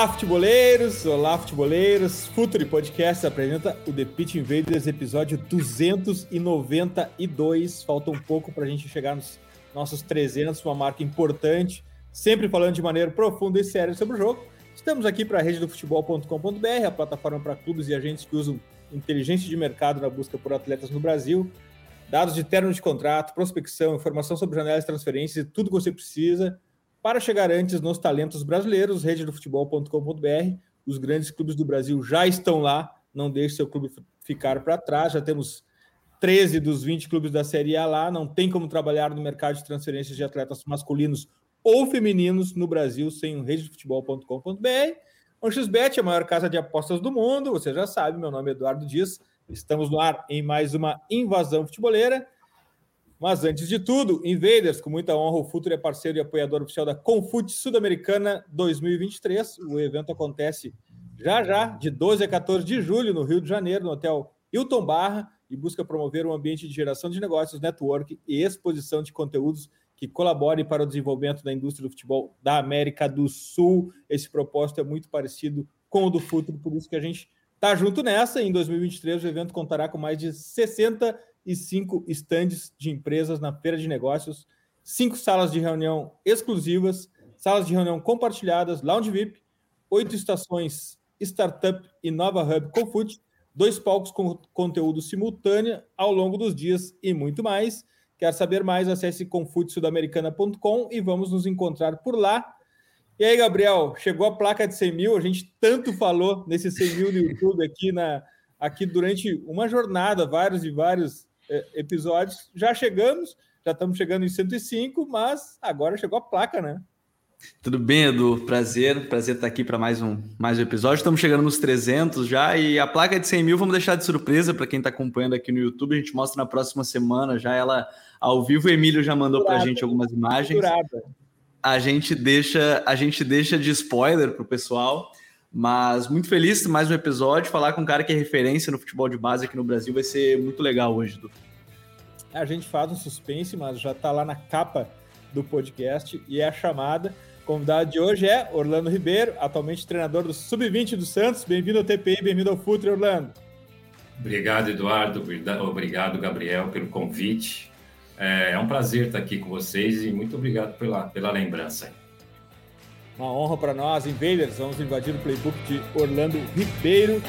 Olá, futeboleiros! Olá, futeboleiros! Futuri Podcast apresenta o The Pitch Invaders, episódio 292. Falta um pouco para a gente chegar nos nossos 300, uma marca importante, sempre falando de maneira profunda e séria sobre o jogo. Estamos aqui para a rede do futebol.com.br, a plataforma para clubes e agentes que usam inteligência de mercado na busca por atletas no Brasil. Dados de termo de contrato, prospecção, informação sobre janelas de transferências e tudo que você precisa para chegar antes nos talentos brasileiros, rede. Os grandes clubes do Brasil já estão lá, não deixe seu clube ficar para trás. Já temos 13 dos 20 clubes da Série A lá. Não tem como trabalhar no mercado de transferências de atletas masculinos ou femininos no Brasil sem o rede do futebol.com.br. O XBet, a maior casa de apostas do mundo, você já sabe, meu nome é Eduardo Dias. Estamos no ar em mais uma invasão futeboleira. Mas antes de tudo, Invaders, com muita honra, o Futuro é parceiro e apoiador oficial da Confute Sudamericana 2023. O evento acontece já já, de 12 a 14 de julho, no Rio de Janeiro, no Hotel Hilton Barra, e busca promover um ambiente de geração de negócios, network e exposição de conteúdos que colaborem para o desenvolvimento da indústria do futebol da América do Sul. Esse propósito é muito parecido com o do Futuro, por isso que a gente está junto nessa. Em 2023, o evento contará com mais de 60 e cinco estandes de empresas na feira de negócios, cinco salas de reunião exclusivas, salas de reunião compartilhadas, lounge VIP, oito estações startup e nova hub Confute, dois palcos com conteúdo simultâneo ao longo dos dias e muito mais. Quer saber mais? Acesse confutesudamericana.com e vamos nos encontrar por lá. E aí, Gabriel, chegou a placa de 100 mil, a gente tanto falou nesse 100 mil no YouTube aqui, na, aqui durante uma jornada, vários e vários episódios. Já chegamos, já estamos chegando em 105, mas agora chegou a placa, né? Tudo bem, Edu? Prazer, prazer estar aqui para mais um, mais um episódio. Estamos chegando nos 300 já e a placa de 100 mil vamos deixar de surpresa para quem está acompanhando aqui no YouTube. A gente mostra na próxima semana já ela ao vivo. O Emílio já mandou para a gente algumas imagens. A gente deixa a gente deixa de spoiler para o pessoal. Mas muito feliz mais um episódio. Falar com um cara que é referência no futebol de base aqui no Brasil vai ser muito legal hoje, Du. A gente faz um suspense, mas já está lá na capa do podcast e é a chamada. O convidado de hoje é Orlando Ribeiro, atualmente treinador do Sub-20 do Santos. Bem-vindo ao TPI, bem-vindo ao Futre, Orlando. Obrigado, Eduardo. Obrigado, Gabriel, pelo convite. É, é um prazer estar aqui com vocês e muito obrigado pela, pela lembrança. Uma honra para nós, Invaders. Vamos invadir o playbook de Orlando Ribeiro.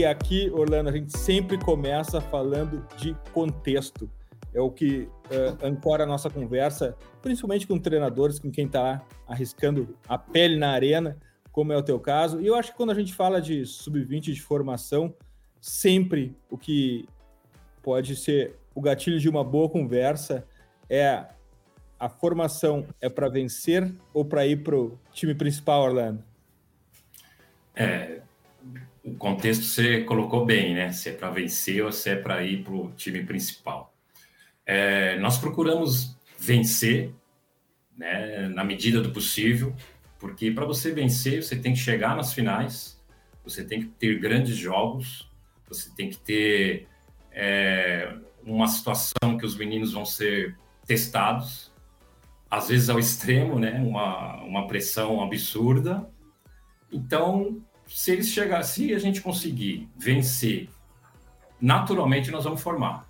E aqui, Orlando, a gente sempre começa falando de contexto. É o que uh, ancora a nossa conversa, principalmente com treinadores, com quem está arriscando a pele na arena, como é o teu caso. E eu acho que quando a gente fala de sub-20 de formação, sempre o que pode ser o gatilho de uma boa conversa é a formação é para vencer ou para ir para o time principal, Orlando? É, o contexto você colocou bem, né? Se é para vencer ou se é para ir para o time principal. É, nós procuramos vencer, né, na medida do possível, porque para você vencer, você tem que chegar nas finais, você tem que ter grandes jogos, você tem que ter é, uma situação que os meninos vão ser testados, às vezes ao extremo, né? Uma, uma pressão absurda. Então, se eles chegar, se a gente conseguir vencer, naturalmente nós vamos formar,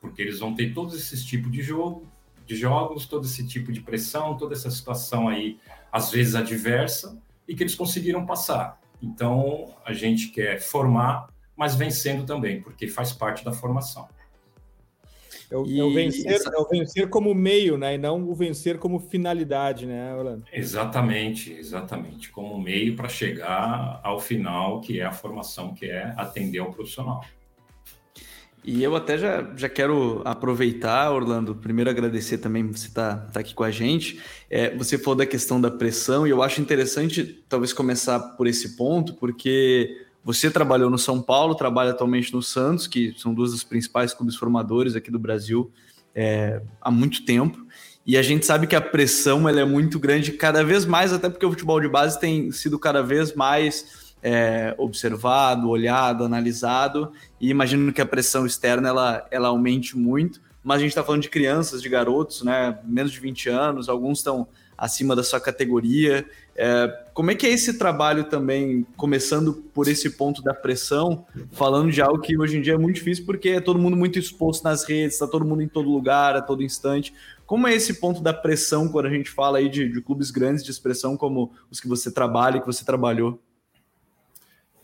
porque eles vão ter todos esses tipos de jogo, de jogos, todo esse tipo de pressão, toda essa situação aí, às vezes adversa, e que eles conseguiram passar. Então, a gente quer formar, mas vencendo também, porque faz parte da formação. É o, e... é o, vencer, é o vencer como meio, né? E não o vencer como finalidade, né, Orlando? Exatamente, exatamente. Como meio para chegar ao final, que é a formação, que é atender ao profissional. E eu até já, já quero aproveitar, Orlando, primeiro agradecer também você estar tá, tá aqui com a gente. É, você falou da questão da pressão, e eu acho interessante talvez começar por esse ponto, porque você trabalhou no São Paulo, trabalha atualmente no Santos, que são duas das principais clubes formadores aqui do Brasil é, há muito tempo. E a gente sabe que a pressão ela é muito grande, cada vez mais, até porque o futebol de base tem sido cada vez mais é, observado, olhado, analisado. E imagino que a pressão externa ela, ela aumente muito. Mas a gente está falando de crianças, de garotos, né? Menos de 20 anos, alguns estão acima da sua categoria. É, como é que é esse trabalho também, começando por esse ponto da pressão, falando de algo que hoje em dia é muito difícil porque é todo mundo muito exposto nas redes, está todo mundo em todo lugar, a todo instante. Como é esse ponto da pressão quando a gente fala aí de, de clubes grandes de expressão como os que você trabalha e que você trabalhou?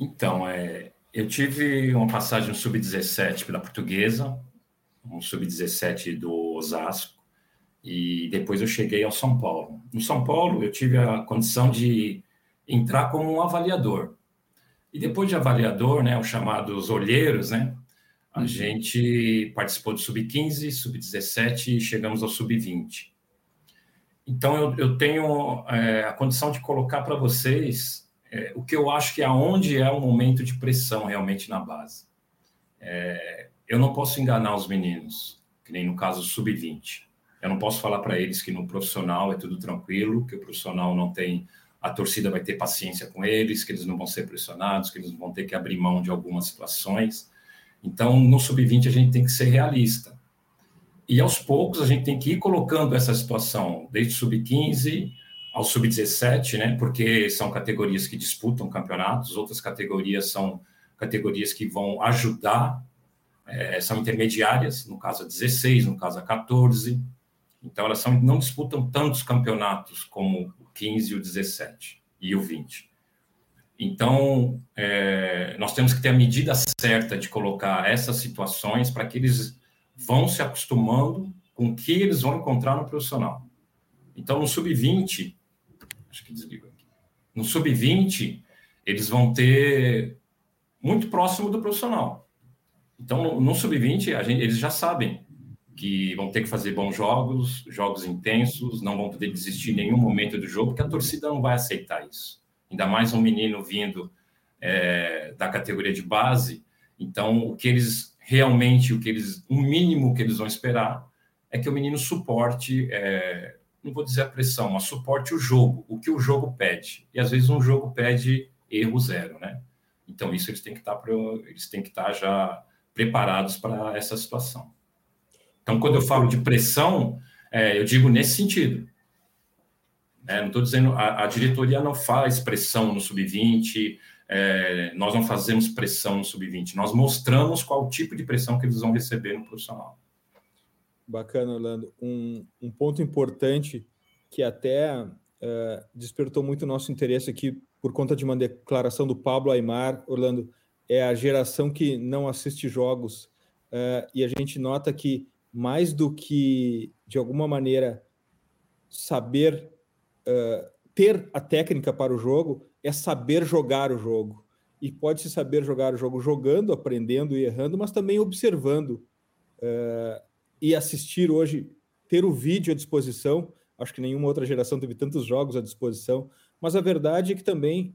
Então, é, eu tive uma passagem no Sub-17 pela Portuguesa, um Sub-17 do Osasco, e depois eu cheguei ao São Paulo. No São Paulo, eu tive a condição de entrar como um avaliador. E depois de avaliador, né, os chamados olheiros, né, a uhum. gente participou do Sub-15, Sub-17 e chegamos ao Sub-20. Então, eu, eu tenho é, a condição de colocar para vocês é, o que eu acho que é onde é o momento de pressão realmente na base. É, eu não posso enganar os meninos, que nem no caso Sub-20. Eu não posso falar para eles que no profissional é tudo tranquilo, que o profissional não tem, a torcida vai ter paciência com eles, que eles não vão ser pressionados, que eles vão ter que abrir mão de algumas situações. Então, no sub-20 a gente tem que ser realista. E aos poucos a gente tem que ir colocando essa situação, desde sub-15 ao sub-17, né? Porque são categorias que disputam campeonatos, outras categorias são categorias que vão ajudar, é, são intermediárias, no caso a 16, no caso a 14. Então, elas são, não disputam tantos campeonatos como o 15, o 17 e o 20. Então, é, nós temos que ter a medida certa de colocar essas situações para que eles vão se acostumando com o que eles vão encontrar no profissional. Então, no sub-20, acho que desligo aqui. No sub-20, eles vão ter muito próximo do profissional. Então, no, no sub-20, eles já sabem que vão ter que fazer bons jogos, jogos intensos, não vão poder desistir em nenhum momento do jogo, porque a torcida não vai aceitar isso. Ainda mais um menino vindo é, da categoria de base. Então, o que eles realmente, o que eles, o mínimo que eles vão esperar é que o menino suporte, é, não vou dizer a pressão, mas suporte o jogo, o que o jogo pede. E às vezes um jogo pede erro zero, né? Então, isso eles têm que estar, eles têm que estar já preparados para essa situação. Então, quando eu falo de pressão, é, eu digo nesse sentido. É, não estou dizendo, a, a, diretoria não faz pressão no sub-20, é, nós não fazemos pressão no sub-20, nós mostramos qual tipo de pressão que eles vão receber no profissional. Bacana, Orlando. Um, um ponto importante que até uh, despertou muito o nosso interesse aqui por conta de uma declaração do Pablo Aymar, Orlando, é a geração que não assiste jogos. Uh, e a gente nota que mais do que, de alguma maneira, saber uh, ter a técnica para o jogo, é saber jogar o jogo. E pode-se saber jogar o jogo jogando, aprendendo e errando, mas também observando. Uh, e assistir hoje, ter o vídeo à disposição. Acho que nenhuma outra geração teve tantos jogos à disposição. Mas a verdade é que também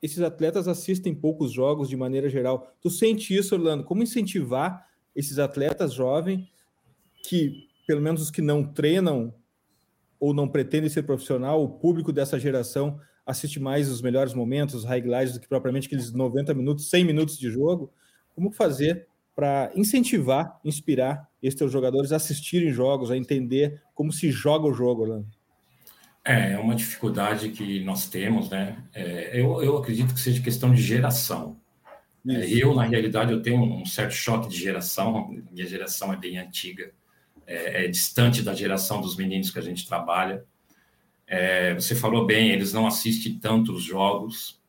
esses atletas assistem poucos jogos de maneira geral. Tu sente isso, Orlando? Como incentivar esses atletas jovens que, pelo menos os que não treinam ou não pretendem ser profissional, o público dessa geração assiste mais os melhores momentos, os highlights, do que propriamente aqueles 90 minutos, 100 minutos de jogo. Como fazer para incentivar, inspirar esses teus jogadores a assistirem jogos, a entender como se joga o jogo, Orlando? É, é uma dificuldade que nós temos, né? É, eu, eu acredito que seja questão de geração. É, eu, na realidade, eu tenho um certo choque de geração, minha geração é bem antiga. É, é distante da geração dos meninos que a gente trabalha. É, você falou bem, eles não assistem tantos jogos,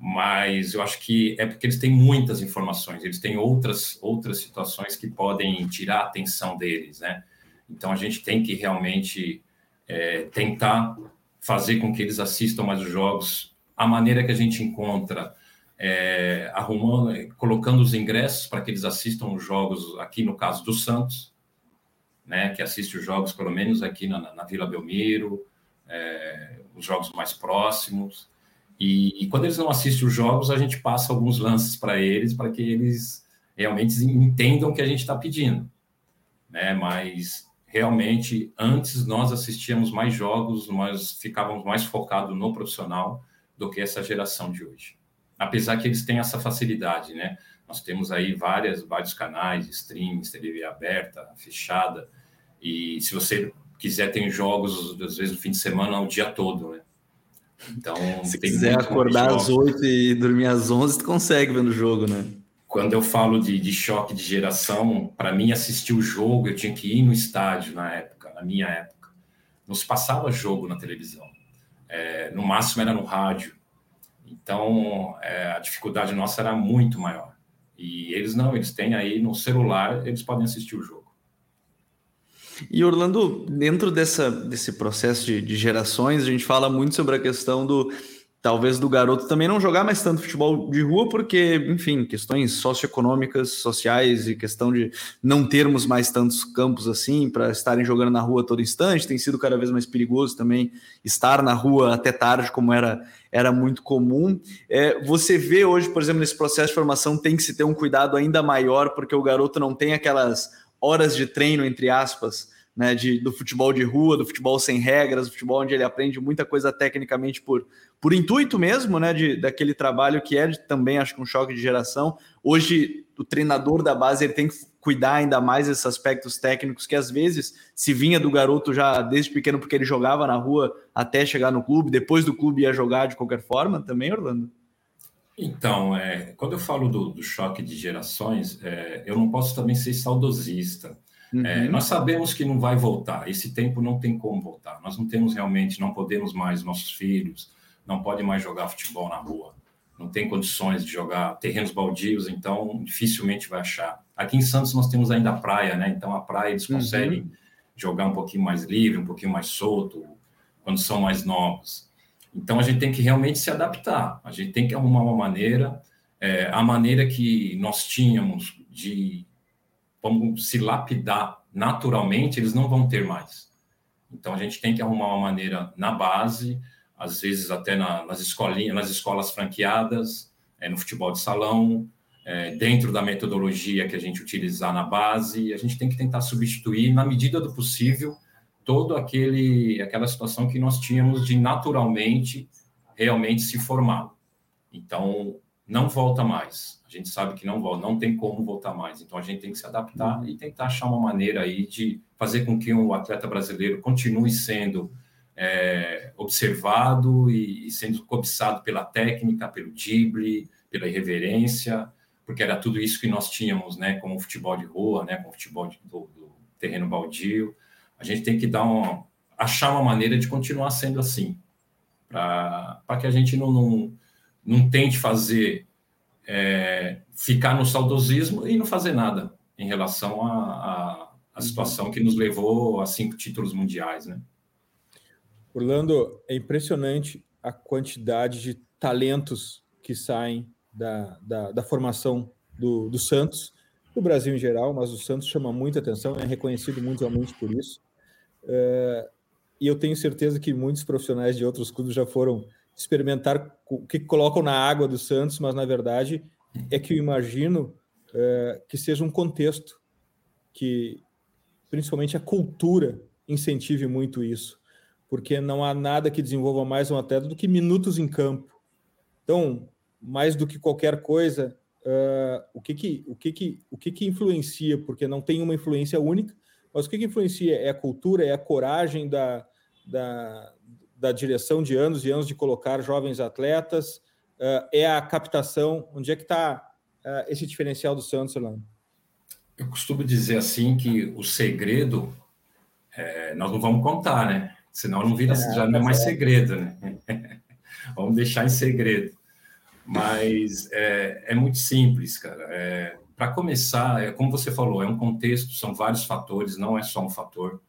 mas eu acho que é porque eles têm muitas informações, eles têm outras, outras situações que podem tirar a atenção deles, né? Então a gente tem que realmente é, tentar fazer com que eles assistam mais os jogos. A maneira que a gente encontra, é, arrumando, colocando os ingressos para que eles assistam os jogos, aqui no caso do Santos, né, que assiste os jogos pelo menos aqui na, na Vila Belmiro, é, os jogos mais próximos. E, e, quando eles não assistem os jogos, a gente passa alguns lances para eles, para que eles realmente entendam o que a gente está pedindo. Né? Mas realmente, antes nós assistíamos mais jogos, nós ficávamos mais focados no profissional do que essa geração de hoje. Apesar que eles têm essa facilidade, né? Nós temos aí várias, vários canais, streams, TV aberta, fechada, e se você quiser, tem jogos, às vezes, no fim de semana, o dia todo, né? Então, se quiser acordar às 8 e dormir às 11, tu consegue vendo o jogo, né? Quando eu falo de, de choque de geração, para mim assistir o jogo, eu tinha que ir no estádio na época, na minha época. Não se passava jogo na televisão. É, no máximo era no rádio. Então, é, a dificuldade nossa era muito maior. E eles não, eles têm aí no celular, eles podem assistir o jogo. E Orlando, dentro dessa, desse processo de, de, gerações, a gente fala muito sobre a questão do talvez do garoto também não jogar mais tanto futebol de rua, porque, enfim, questões socioeconômicas, sociais e questão de não termos mais tantos campos assim para estarem jogando na rua todo instante, tem sido cada vez mais perigoso também estar na rua até tarde, como era, era muito comum. É, você vê hoje, por exemplo, nesse processo de formação, tem que se ter um cuidado ainda maior, porque o garoto não tem aquelas horas de treino, entre aspas, né, de, do futebol de rua, do futebol sem regras, do futebol onde ele aprende muita coisa tecnicamente por, por intuito mesmo, né, de, daquele trabalho que é de, também, acho que um choque de geração. Hoje, o treinador da base ele tem que cuidar ainda mais desses aspectos técnicos que às vezes se vinha do garoto já desde pequeno porque ele jogava na rua até chegar no clube, depois do clube ia jogar de qualquer forma também, Orlando? Então, é, quando eu falo do, do choque de gerações, é, eu não posso também ser saudosista. É, uhum. É, nós sabemos que não vai voltar, esse tempo não tem como voltar. Nós não temos realmente, não podemos mais, nossos filhos não podem mais jogar futebol na rua, não tem condições de jogar terrenos baldios, então dificilmente vai achar. Aqui em Santos nós temos ainda a praia, né? Então a praia eles uhum. conseguem uhum. jogar um pouquinho mais livre, um pouquinho mais solto, quando são mais novos. Então a gente tem que realmente se adaptar, a gente tem que arrumar uma maneira, é, a maneira que nós tínhamos de vamos se lapidar naturalmente, eles não vão ter mais. Então a gente tem que arrumar uma maneira na base, às vezes até na, nas escolinhas, nas escolas franqueadas, é, no futebol de salão, é, dentro da metodologia que a gente utilizar na base, a gente tem que tentar substituir na medida do possível todo aquele aquela situação que nós tínhamos de naturalmente realmente se formar. Então, não volta mais. A gente sabe que não volta, não tem como voltar mais. Então, a gente tem que se adaptar e tentar achar uma maneira aí de fazer com que o atleta brasileiro continue sendo é, observado e, e, sendo cobiçado pela técnica, pelo drible, pela irreverência, porque era tudo isso que nós tínhamos, né, com o futebol de rua, né, com o futebol de, do, do terreno baldio a gente tem que dar um, achar uma maneira de continuar sendo assim, para que a gente não, não, não tente fazer, é, ficar no saudosismo e não fazer nada em relação à situação que nos levou a cinco títulos mundiais, né? Orlando, é impressionante a quantidade de talentos que saem da, da, da formação do, do Santos, do Brasil em geral, mas o Santos chama muita atenção, é reconhecido mundialmente por isso. Uh, e eu tenho certeza que muitos profissionais de outros clubes já foram experimentar o que colocam na água do Santos, mas na verdade é que eu imagino uh, que seja um contexto que, principalmente a cultura, incentive muito isso, porque não há nada que desenvolva mais um atleta do que minutos em campo. Então, mais do que qualquer coisa, uh, o que que o que que o que que influencia? Porque não tem uma influência única mas o que, que influencia? É a cultura, é a coragem da, da, da direção de anos e anos de colocar jovens atletas, uh, é a captação. Onde é que está uh, esse diferencial do Santos, Orlando? Eu costumo dizer assim que o segredo é, nós não vamos contar, né? Senão não vira, é, já não é mais segredo, né? vamos deixar em segredo. Mas é, é muito simples, cara. Para começar, é, como você falou, é um contexto, são vários fatores, não é só um fator.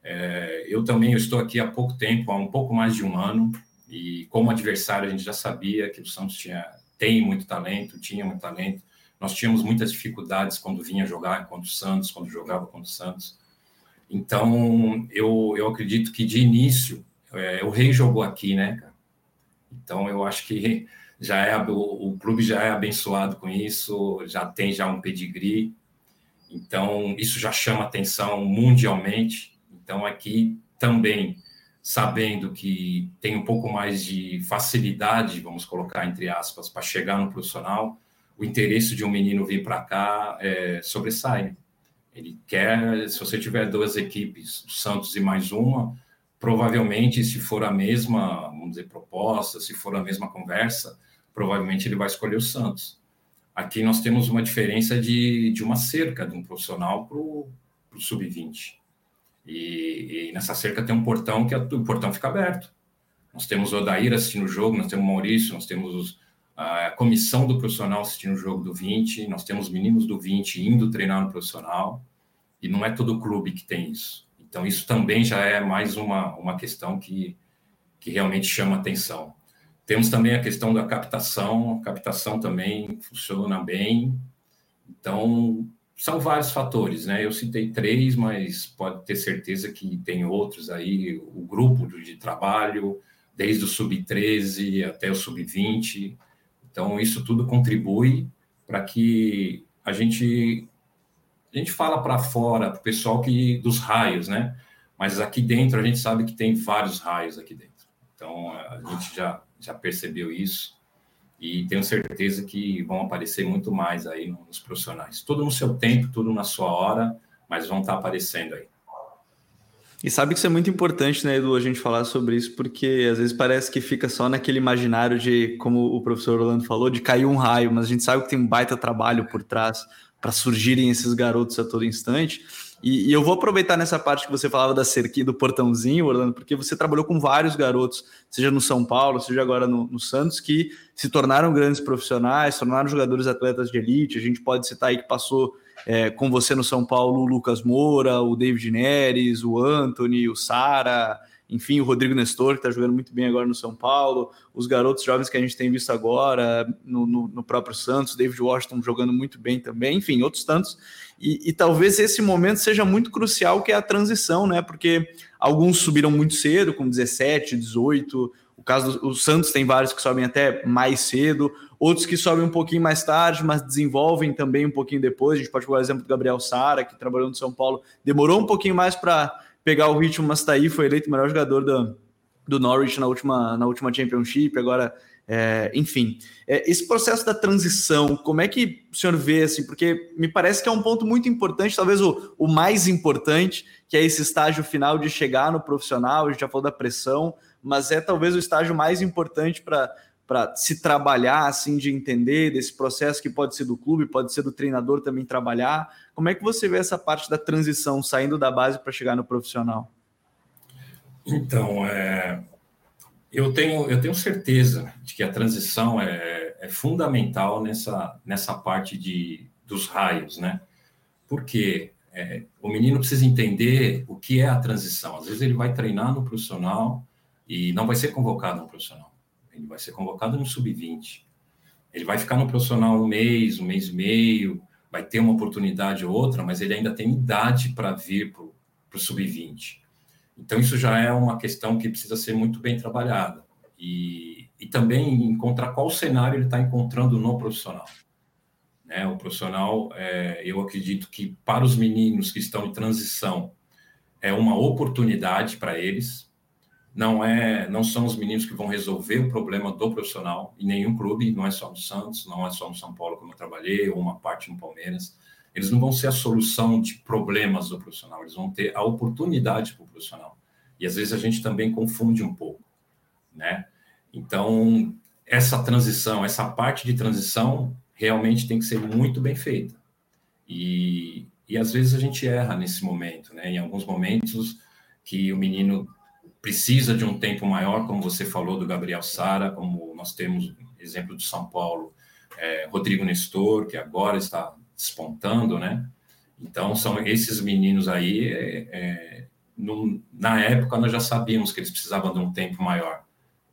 É, eu também eu estou aqui há pouco tempo, há um pouco mais de um ano, e como adversário a gente já sabia que o Santos tinha, tem muito talento, tinha muito talento. Nós tínhamos muitas dificuldades quando vinha jogar contra o Santos, quando jogava contra o Santos. Então, eu, eu acredito que de início, é, o Rei jogou aqui, né, cara? Então, eu acho que já é o, o, clube já é abençoado com isso, já tem já um pedigree. Então, isso já chama atenção mundialmente. Então, aqui também, sabendo que tem um pouco mais de facilidade, vamos colocar entre aspas, para chegar no profissional, o interesse de um menino vir para cá é, sobressai. Ele quer, se você tiver duas equipes, o Santos e mais uma, provavelmente, se for a mesma, vamos dizer, proposta, se for a mesma conversa, provavelmente ele vai escolher o Santos. Aqui nós temos uma diferença de, de uma cerca de um profissional para o sub-20. E, e, nessa cerca tem um portão que a, o portão fica aberto. Nós temos o Odair assistindo o jogo, nós temos o Maurício, nós temos a comissão do profissional assistindo o jogo do 20, nós temos meninos do 20 indo treinar no profissional, e não é todo clube que tem isso. Então, isso também já é mais uma, uma questão que, que realmente chama atenção. Temos também a questão da captação, a captação também funciona bem. Então, são vários fatores, né? Eu citei três, mas pode ter certeza que tem outros aí, o grupo de trabalho, desde o sub-13 até o sub-20, então, isso tudo contribui para que a gente a gente fala para fora, para o pessoal que dos raios, né? Mas aqui dentro a gente sabe que tem vários raios aqui dentro. Então a gente já já percebeu isso e tenho certeza que vão aparecer muito mais aí nos profissionais. Tudo no seu tempo, tudo na sua hora, mas vão estar aparecendo aí. E sabe que isso é muito importante, né, Edu, a gente falar sobre isso, porque às vezes parece que fica só naquele imaginário de, como o professor Orlando falou, de cair um raio, mas a gente sabe que tem um baita trabalho por trás para surgirem esses garotos a todo instante. E, e, eu vou aproveitar nessa parte que você falava da cerquinha, do portãozinho, Orlando, porque você trabalhou com vários garotos, seja no São Paulo, seja agora no, no Santos, que se tornaram grandes profissionais, tornaram jogadores atletas de elite. A gente pode citar aí que passou é, com você no São Paulo o Lucas Moura, o David Neres, o Anthony, o Sara, enfim, o Rodrigo Nestor, que está jogando muito bem agora no São Paulo, os garotos jovens que a gente tem visto agora no, no, no próprio Santos, David Washington jogando muito bem também, enfim, outros tantos. E, e, talvez esse momento seja muito crucial, que é a transição, né? Porque alguns subiram muito cedo, com 17, 18. O caso do Santos tem vários que sobem até mais cedo, outros que sobem um pouquinho mais tarde, mas desenvolvem também um pouquinho depois. A gente pode pegar o exemplo do Gabriel Sara, que trabalhou no São Paulo, demorou um pouquinho mais para pegar o ritmo, mas está aí, foi eleito o melhor jogador do, do Norwich na última, na última Championship, agora, é, enfim. É, esse processo da transição, como é que o senhor vê, assim, porque me parece que é um ponto muito importante, talvez o, o mais importante, que é esse estágio final de chegar no profissional, a gente já falou da pressão, mas é talvez o estágio mais importante para para se trabalhar, assim, de entender desse processo que pode ser do clube, pode ser do treinador também trabalhar. Como é que você vê essa parte da transição, saindo da base para chegar no profissional? Então, é, eu, tenho, eu tenho certeza de que a transição é, é fundamental nessa, nessa parte de, dos raios, né? Porque é, o menino precisa entender o que é a transição. Às vezes ele vai treinar no profissional e não vai ser convocado no profissional ele vai ser convocado no sub-20. Ele vai ficar no profissional um mês, um mês e meio, vai ter uma oportunidade ou outra, mas ele ainda tem idade para vir para o sub-20. Então, isso já é uma questão que precisa ser muito bem trabalhada. E, e também encontrar qual cenário ele está encontrando no profissional. Né? O profissional, é, eu acredito que para os meninos que estão em transição, é uma oportunidade para eles, não é, não são os meninos que vão resolver o problema do profissional em nenhum clube, não é só no Santos, não é só no São Paulo como eu trabalhei, ou uma parte no Palmeiras. Eles não vão ser a solução de problemas do profissional, eles vão ter a oportunidade para o profissional. E às vezes a gente também confunde um pouco, né? Então, essa transição, essa parte de transição realmente tem que ser muito bem feita. E, e às vezes a gente erra nesse momento, né? Em alguns momentos que o menino precisa de um tempo maior, como você falou do Gabriel Sara, como nós temos exemplo do São Paulo, é, Rodrigo Nestor, que agora está despontando, né? Então, são esses meninos aí, é, é, na época nós já sabíamos que eles precisavam de um tempo maior.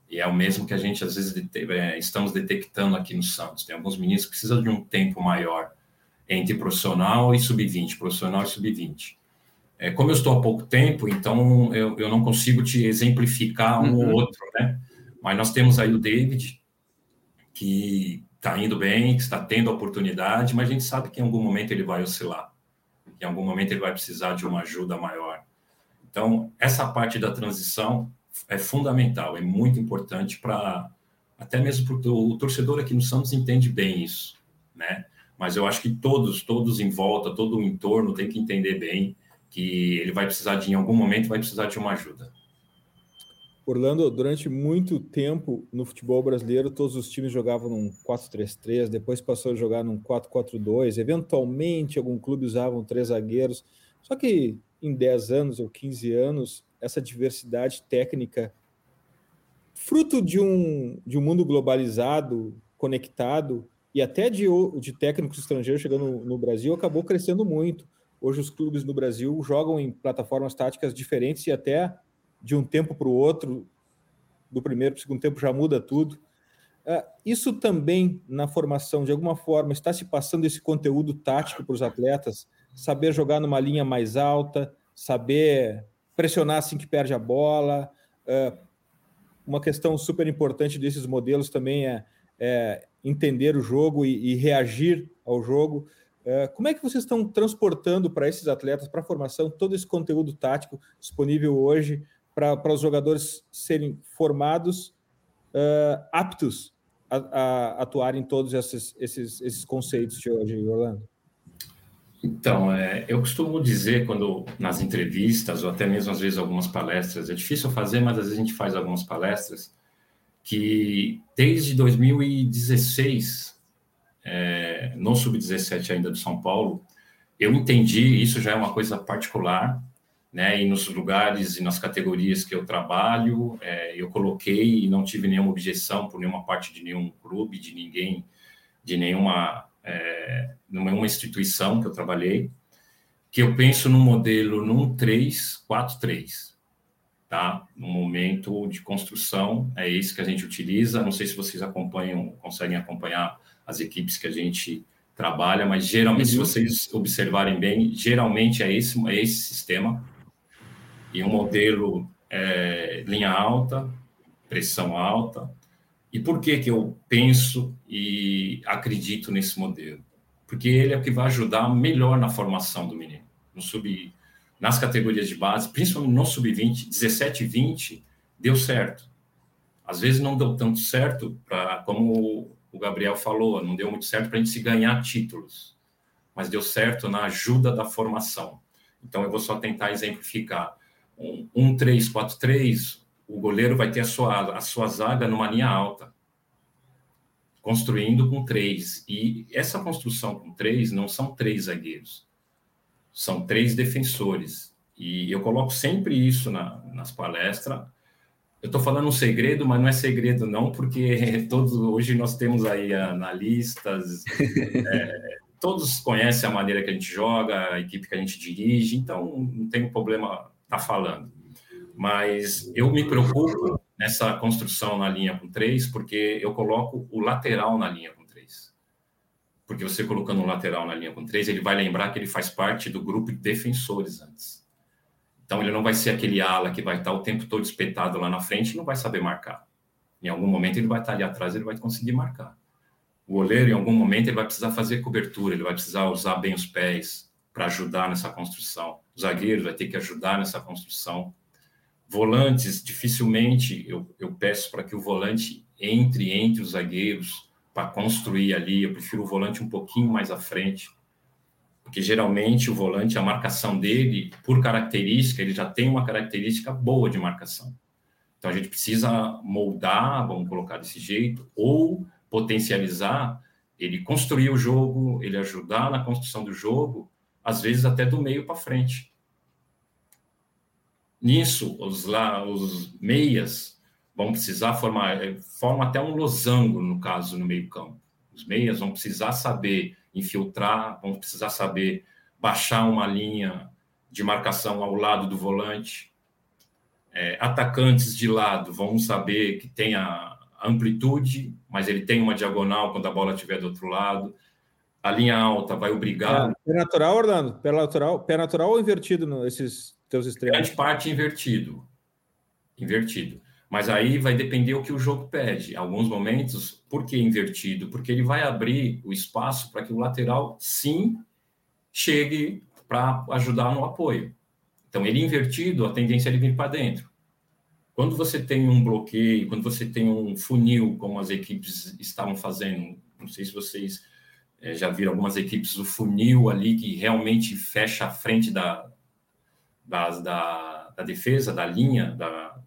E é o mesmo que a gente, às vezes, é, estamos detectando aqui no Santos. Tem alguns meninos que precisam de um tempo maior entre profissional e sub-20, profissional e sub-20. É, como eu estou há pouco tempo, então eu, eu não consigo te exemplificar um uhum. ou outro, né? Mas nós temos aí o David, que está indo bem, que está tendo oportunidade, mas a gente sabe que em algum momento ele vai oscilar, que em algum momento ele vai precisar de uma ajuda maior. Então, essa parte da transição é fundamental, é muito importante para até mesmo porque o torcedor aqui no Santos entende bem isso, né? Mas eu acho que todos, todos em volta, todo o entorno tem que entender bem que ele vai precisar de, em algum momento, vai precisar de uma ajuda. Orlando, durante muito tempo no futebol brasileiro, todos os times jogavam num 4-3-3, depois passou a jogar num 4-4-2. Eventualmente, algum clube usavam três zagueiros. Só que em 10 anos ou 15 anos, essa diversidade técnica, fruto de um, de um mundo globalizado, conectado, e até de, de técnicos estrangeiros chegando no, no Brasil, acabou crescendo muito. Hoje, os clubes no Brasil jogam em plataformas táticas diferentes e até de um tempo para o outro, do primeiro para o segundo tempo já muda tudo. Uh, isso também na formação, de alguma forma, está se passando esse conteúdo tático para os atletas, saber jogar numa linha mais alta, saber pressionar assim que perde a bola. Uh, uma questão super importante desses modelos também é, é entender o jogo e, e reagir ao jogo. Uh, como é que vocês estão transportando para esses atletas, para a formação, todo esse conteúdo tático disponível hoje para os jogadores serem formados uh, aptos a, a, atuar em todos esses, esses, esses conceitos de hoje, Orlando? Então, é, eu costumo dizer quando nas entrevistas ou até mesmo às vezes algumas palestras, é difícil fazer, mas às vezes a gente faz algumas palestras, que desde 2016, é, no Sub-17 ainda do São Paulo, eu entendi, isso já é uma coisa particular, né? E nos lugares e nas categorias que eu trabalho, é, eu coloquei e não tive nenhuma objeção por nenhuma parte de nenhum clube, de ninguém, de nenhuma, é, nenhuma instituição que eu trabalhei, que eu penso no modelo num 3, 4, 3, tá? No momento de construção, é esse que a gente utiliza. Não sei se vocês acompanham, conseguem acompanhar as equipes que a gente trabalha, mas geralmente, uhum. se vocês observarem bem, geralmente é esse, é esse sistema e um modelo é, linha alta, pressão alta. E por que, que eu penso e acredito nesse modelo? Porque ele é o que vai ajudar melhor na formação do menino. No sub, nas categorias de base, principalmente no sub-20, 17 e 20, deu certo. Às vezes não deu tanto certo, pra, como o Gabriel falou, não deu muito certo para a gente se ganhar títulos, mas deu certo na ajuda da formação. Então, eu vou só tentar exemplificar um, um 3-4-3, o goleiro vai ter a sua, a sua zaga numa linha alta, construindo com três. E essa construção com três não são três zagueiros, são três defensores. E eu coloco sempre isso na, nas palestras. Eu estou falando um segredo, mas não é segredo não, porque todos hoje nós temos aí analistas, é, todos conhecem a maneira que a gente joga, a equipe que a gente dirige, então não tem problema está falando. Mas eu me preocupo nessa construção na linha com três, porque eu coloco o lateral na linha com três. Porque você colocando o lateral na linha com três, ele vai lembrar que ele faz parte do grupo de defensores antes. Então ele não vai ser aquele ala que vai estar o tempo todo espetado lá na frente e não vai saber marcar. Em algum momento ele vai estar ali atrás, ele vai conseguir marcar. O goleiro, em algum momento, ele vai precisar fazer cobertura, ele vai precisar usar bem os pés para ajudar nessa construção o zagueiro vai ter que ajudar nessa construção. Volantes, dificilmente eu, eu peço para que o volante entre entre os zagueiros para construir ali. Eu prefiro o volante um pouquinho mais à frente, porque geralmente o volante, a marcação dele, por característica, ele já tem uma característica boa de marcação. Então a gente precisa moldar, vamos colocar desse jeito, ou potencializar ele construir o jogo, ele ajudar na construção do jogo, às vezes até do meio para frente. Nisso, os, lá, os meias vão precisar formar, eh, forma até um losango, no caso, no meio campo. Os meias vão precisar saber infiltrar, vão precisar saber baixar uma linha de marcação ao lado do volante. É, atacantes de lado vão saber que tem a amplitude, mas ele tem uma diagonal quando a bola estiver do outro lado. A linha alta vai obrigar. É, pé natural, Orlando? Pé natural, pé natural ou invertido nesses teus extremos? Grande parte invertido. Invertido. Mas aí vai depender o que o jogo pede. Alguns momentos, por que invertido? Porque ele vai abrir o espaço para que o lateral, sim, chegue para ajudar no apoio. Então, ele invertido, a tendência é ele vir para dentro. Quando você tem um bloqueio, quando você tem um funil, como as equipes estavam fazendo, não sei se vocês é, já viram algumas equipes do funil ali que realmente fecha a frente da, da, da, da defesa, da linha, da,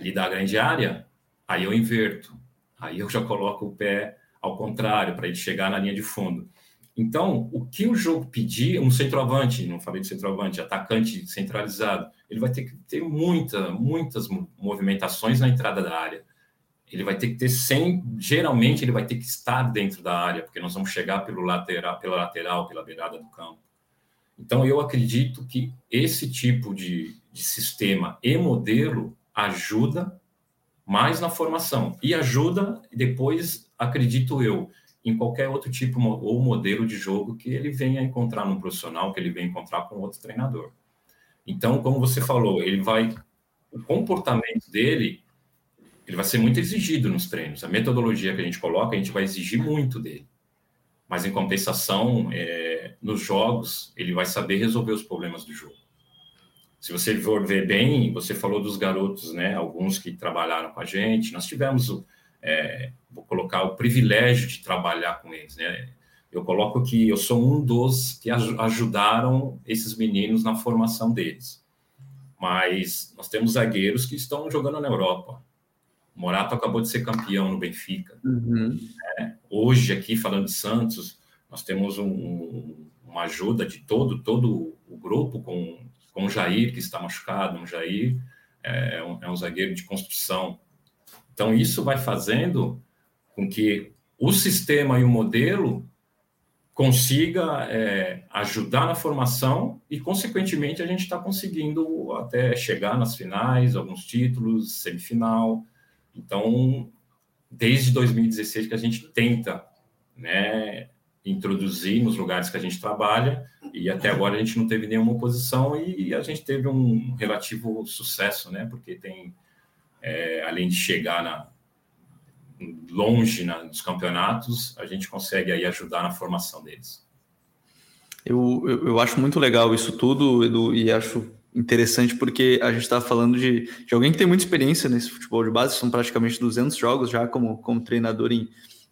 ali da grande área, aí eu inverto. Aí eu já coloco o pé ao contrário, para ele chegar na linha de fundo. Então, o que o jogo pedir, um centroavante, não falei de centroavante, atacante centralizado, ele vai ter que ter muita, muitas movimentações na entrada da área. Ele vai ter que ter 100, geralmente ele vai ter que estar dentro da área, porque nós vamos chegar pelo lateral, pela lateral, pela beirada do campo. Então, eu acredito que esse tipo de, de sistema e modelo ajuda mais na formação e ajuda depois, acredito eu, em qualquer outro tipo ou modelo de jogo que ele venha encontrar no profissional, que ele venha encontrar com outro treinador. Então, como você falou, ele vai o comportamento dele ele vai ser muito exigido nos treinos. A metodologia que a gente coloca, a gente vai exigir muito dele. Mas, em compensação, é, nos jogos, ele vai saber resolver os problemas do jogo. Se você for ver bem, você falou dos garotos, né? Alguns que trabalharam com a gente. Nós tivemos, o, é, vou colocar o privilégio de trabalhar com eles, né? Eu coloco que eu sou um dos que ajudaram esses meninos na formação deles. Mas nós temos zagueiros que estão jogando na Europa. O Morato acabou de ser campeão no Benfica. Uhum. É, hoje, aqui, falando de Santos, nós temos um, uma ajuda de todo, todo o grupo com com o Jair, que está machucado, um Jair é um, é um zagueiro de construção. Então, isso vai fazendo com que o sistema e o modelo consiga é, ajudar na formação e, consequentemente, a gente está conseguindo até chegar nas finais, alguns títulos, semifinal. Então, desde 2016 que a gente tenta né, introduzir nos lugares que a gente trabalha e até agora a gente não teve nenhuma oposição e a gente teve um relativo sucesso, né? Porque tem, é, além de chegar na, longe na, nos campeonatos, a gente consegue aí ajudar na formação deles. Eu, eu, eu acho muito legal isso tudo, Edu, e acho interessante porque a gente está falando de, de alguém que tem muita experiência nesse futebol de base, são praticamente 200 jogos já como, como treinador em,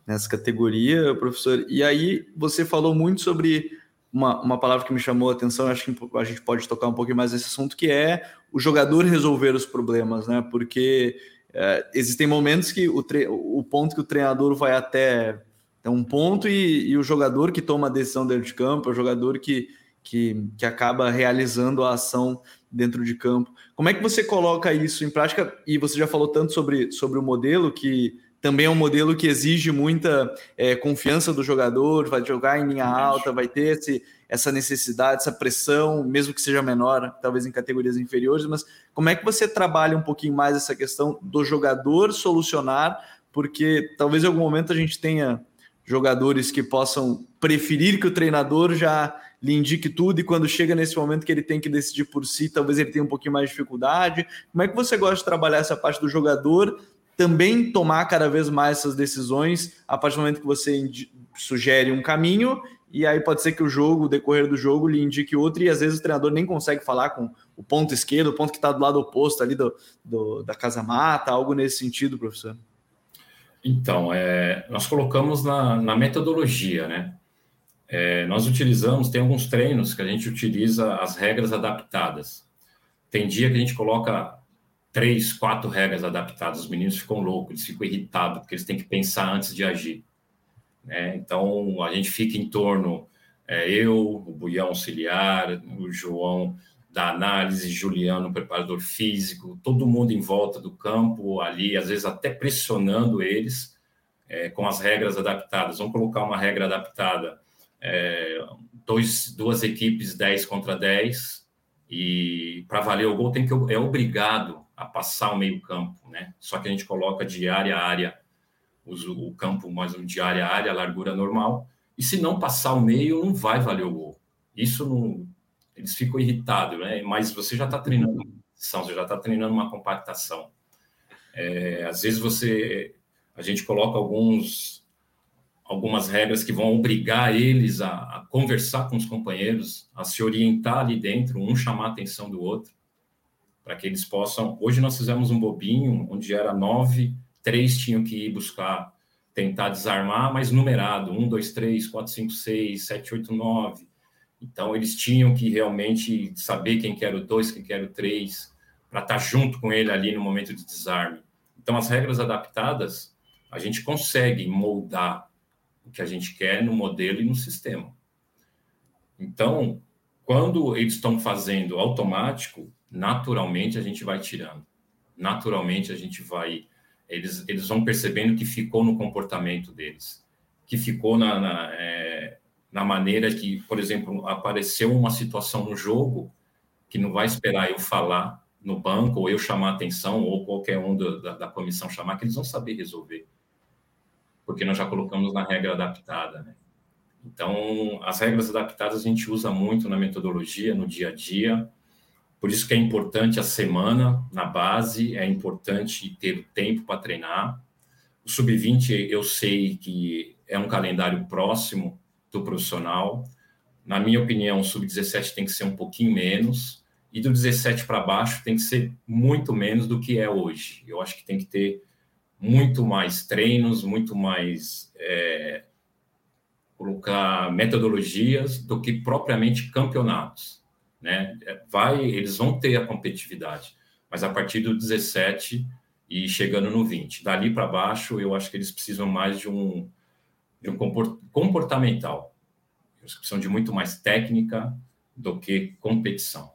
nessa categoria, professor. E aí você falou muito sobre uma, uma palavra que me chamou a atenção, acho que a gente pode tocar um pouquinho mais nesse assunto, que é o jogador resolver os problemas, né? Porque é, existem momentos que o, tre o ponto que o treinador vai até, até um ponto e, e, o jogador que toma a decisão dentro de campo, é o jogador que, que, que acaba realizando a ação dentro de campo. Como é que você coloca isso em prática? E você já falou tanto sobre, sobre o modelo que também é um modelo que exige muita é, confiança do jogador, vai jogar em linha alta, vai ter esse, essa necessidade, essa pressão, mesmo que seja menor, talvez em categorias inferiores, mas como é que você trabalha um pouquinho mais essa questão do jogador solucionar, porque talvez em algum momento a gente tenha jogadores que possam preferir que o treinador já lhe indique tudo e quando chega nesse momento que ele tem que decidir por si, talvez ele tenha um pouquinho mais de dificuldade. Como é que você gosta de trabalhar essa parte do jogador também tomar cada vez mais essas decisões a partir do momento que você sugere um caminho e aí pode ser que o jogo, o decorrer do jogo, lhe indique outro, e às vezes o treinador nem consegue falar com o ponto esquerdo, o ponto que está do lado oposto ali do, do, da casa mata, algo nesse sentido, professor. Então, é, nós colocamos na, na metodologia, né? É, nós utilizamos, tem alguns treinos que a gente utiliza as regras adaptadas. Tem dia que a gente coloca três, quatro regras adaptadas, os meninos ficam loucos, eles ficam irritados, porque eles têm que pensar antes de agir. Né? Então, a gente fica em torno, é, eu, o Buião Auxiliar, o João da análise, Juliano, preparador físico, todo mundo em volta do campo ali, às vezes até pressionando eles é, com as regras adaptadas. Vamos colocar uma regra adaptada, é, dois, duas equipes 10 contra 10, e para valer o gol tem que é obrigado a passar o meio campo, né? Só que a gente coloca de área a área o, campo mais de área a área, largura normal, e se não passar o meio, não vai valer o gol. Isso não. Eles ficam irritados, né? Mas você já está treinando uma você já está treinando uma compactação. É, às vezes você. A gente coloca alguns algumas regras que vão obrigar eles a, a, conversar com os companheiros, a se orientar ali dentro, um chamar a atenção do outro, para que eles possam. Hoje nós fizemos um bobinho onde era nove três tinham que ir buscar, tentar desarmar, mas numerado: um, dois, três, quatro, cinco, seis, sete, oito, nove. Então, eles tinham que realmente saber quem que era o dois, quem que era o três, para estar junto com ele ali no momento de desarme. Então, as regras adaptadas, a gente consegue moldar o que a gente quer no modelo e no sistema. Então, quando eles estão fazendo automático, naturalmente a gente vai tirando. Naturalmente a gente vai eles, eles vão percebendo que ficou no comportamento deles, que ficou na, na, é, na maneira que, por exemplo, apareceu uma situação no jogo que não vai esperar eu falar no banco, ou eu chamar atenção, ou qualquer um da, da, comissão chamar, que eles vão saber resolver. Porque nós já colocamos na regra adaptada, né? Então, as regras adaptadas a gente usa muito na metodologia, no dia a dia, por isso que é importante a semana na base, é importante ter tempo para treinar. O sub-20 eu sei que é um calendário próximo do profissional. Na minha opinião, o sub-17 tem que ser um pouquinho menos e do 17 para baixo tem que ser muito menos do que é hoje. Eu acho que tem que ter muito mais treinos, muito mais é, colocar metodologias do que propriamente campeonatos né? Vai, eles vão ter a competitividade, mas a partir do 17 e chegando no 20, dali para baixo, eu acho que eles precisam mais de um de um comportamental. Eles precisam de muito mais técnica do que competição.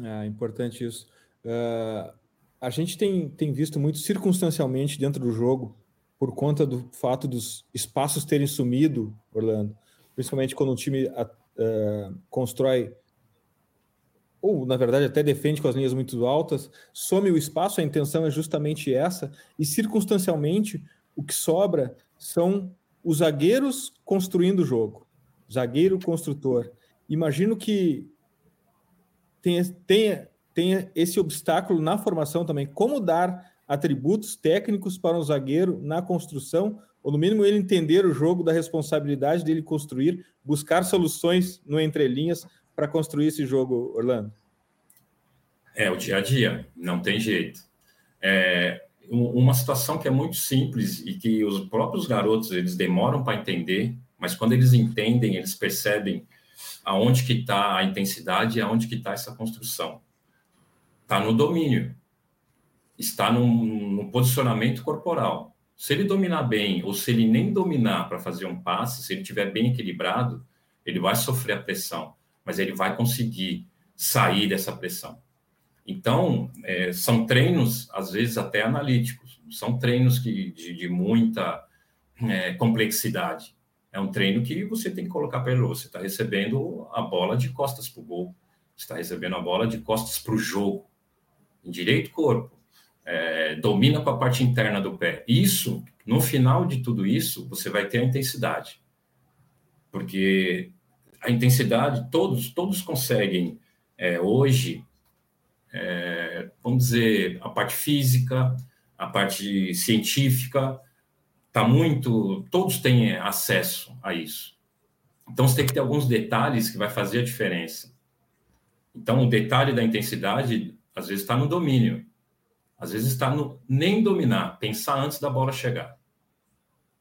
É importante isso. Uh, a gente tem, tem visto muito circunstancialmente dentro do jogo, por conta do fato dos espaços terem sumido, Orlando, principalmente quando um time constrói, ou na verdade até defende com as linhas muito altas, some o espaço, a intenção é justamente essa, e circunstancialmente o que sobra são os zagueiros construindo o jogo, zagueiro construtor. Imagino que tenha, tenha, tenha esse obstáculo na formação também. Como dar atributos técnicos para um zagueiro na construção ou no mínimo ele entender o jogo da responsabilidade dele construir, buscar soluções no entrelinhas para construir esse jogo, Orlando? É o dia a dia, não tem jeito. É uma situação que é muito simples e que os próprios garotos eles demoram para entender, mas quando eles entendem, eles percebem aonde que está a intensidade e aonde que está essa construção. Está no domínio, está no, posicionamento corporal. Se ele dominar bem, ou se ele nem dominar para fazer um passe, se ele estiver bem equilibrado, ele vai sofrer a pressão, mas ele vai conseguir sair dessa pressão. Então, é, são treinos, às vezes até analíticos, são treinos que, de, de muita é, complexidade. É um treino que você tem que colocar para ele. Você está recebendo a bola de costas para o gol, você está recebendo a bola de costas para o jogo, em direito corpo é, domina com a parte interna do pé. Isso, no final de tudo isso, você vai ter a intensidade. Porque a intensidade, todos, todos conseguem é, hoje, é, vamos dizer, a parte física, a parte científica, está muito. Todos têm acesso a isso. Então você tem que ter alguns detalhes que vai fazer a diferença. Então, o detalhe da intensidade, às vezes, está no domínio. Às vezes está no nem dominar, pensar antes da bola chegar.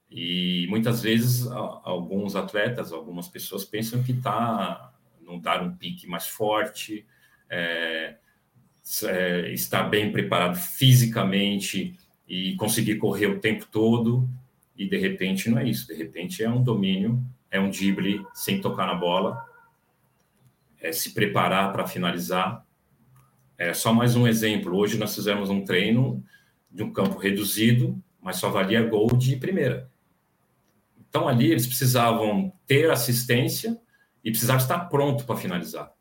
E muitas vezes alguns atletas, algumas pessoas pensam que está não dar um pique mais forte, é, é, estar bem preparado fisicamente e conseguir correr o tempo todo. e de repente não é isso. De repente é um domínio, é um drible sem tocar na bola, é se preparar para finalizar. É só mais um exemplo. Hoje nós fizemos um treino de um campo reduzido, mas só valia gol de primeira. Então ali eles precisavam ter assistência e precisavam estar pronto para finalizar.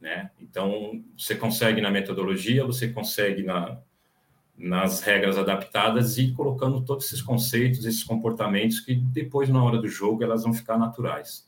Né? Então você consegue na metodologia, você consegue na, nas regras adaptadas e colocando todos esses conceitos, esses comportamentos que depois na hora do jogo elas vão ficar naturais.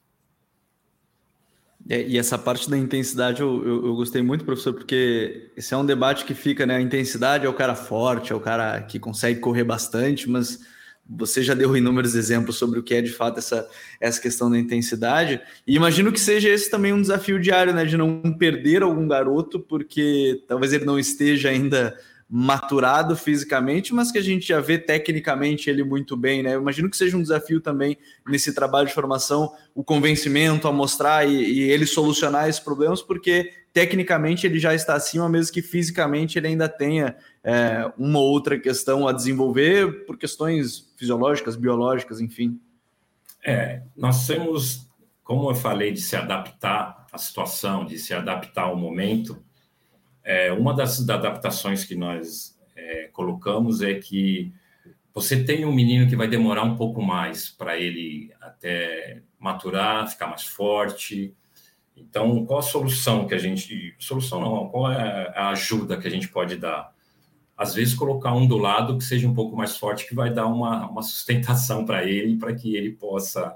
É, e essa parte da intensidade eu, eu, eu, gostei muito, professor, porque esse é um debate que fica, né? A intensidade é o cara forte, é o cara que consegue correr bastante, mas você já deu inúmeros exemplos sobre o que é de fato essa, essa questão da intensidade. E imagino que seja esse também um desafio diário, né? De não perder algum garoto, porque talvez ele não esteja ainda maturado fisicamente, mas que a gente já vê tecnicamente ele muito bem, né? Eu imagino que seja um desafio também nesse trabalho de formação, o convencimento a mostrar e, e ele solucionar esses problemas, porque tecnicamente ele já está acima, mesmo que fisicamente ele ainda tenha é, uma outra questão a desenvolver por questões fisiológicas, biológicas, enfim. É, nós temos, como eu falei, de se adaptar à situação, de se adaptar ao momento é, uma das adaptações que nós é, colocamos é que você tem um menino que vai demorar um pouco mais para ele até maturar, ficar mais forte. Então, qual a solução que a gente. Solução não, qual é a ajuda que a gente pode dar? Às vezes, colocar um do lado que seja um pouco mais forte, que vai dar uma, uma sustentação para ele, para que ele possa,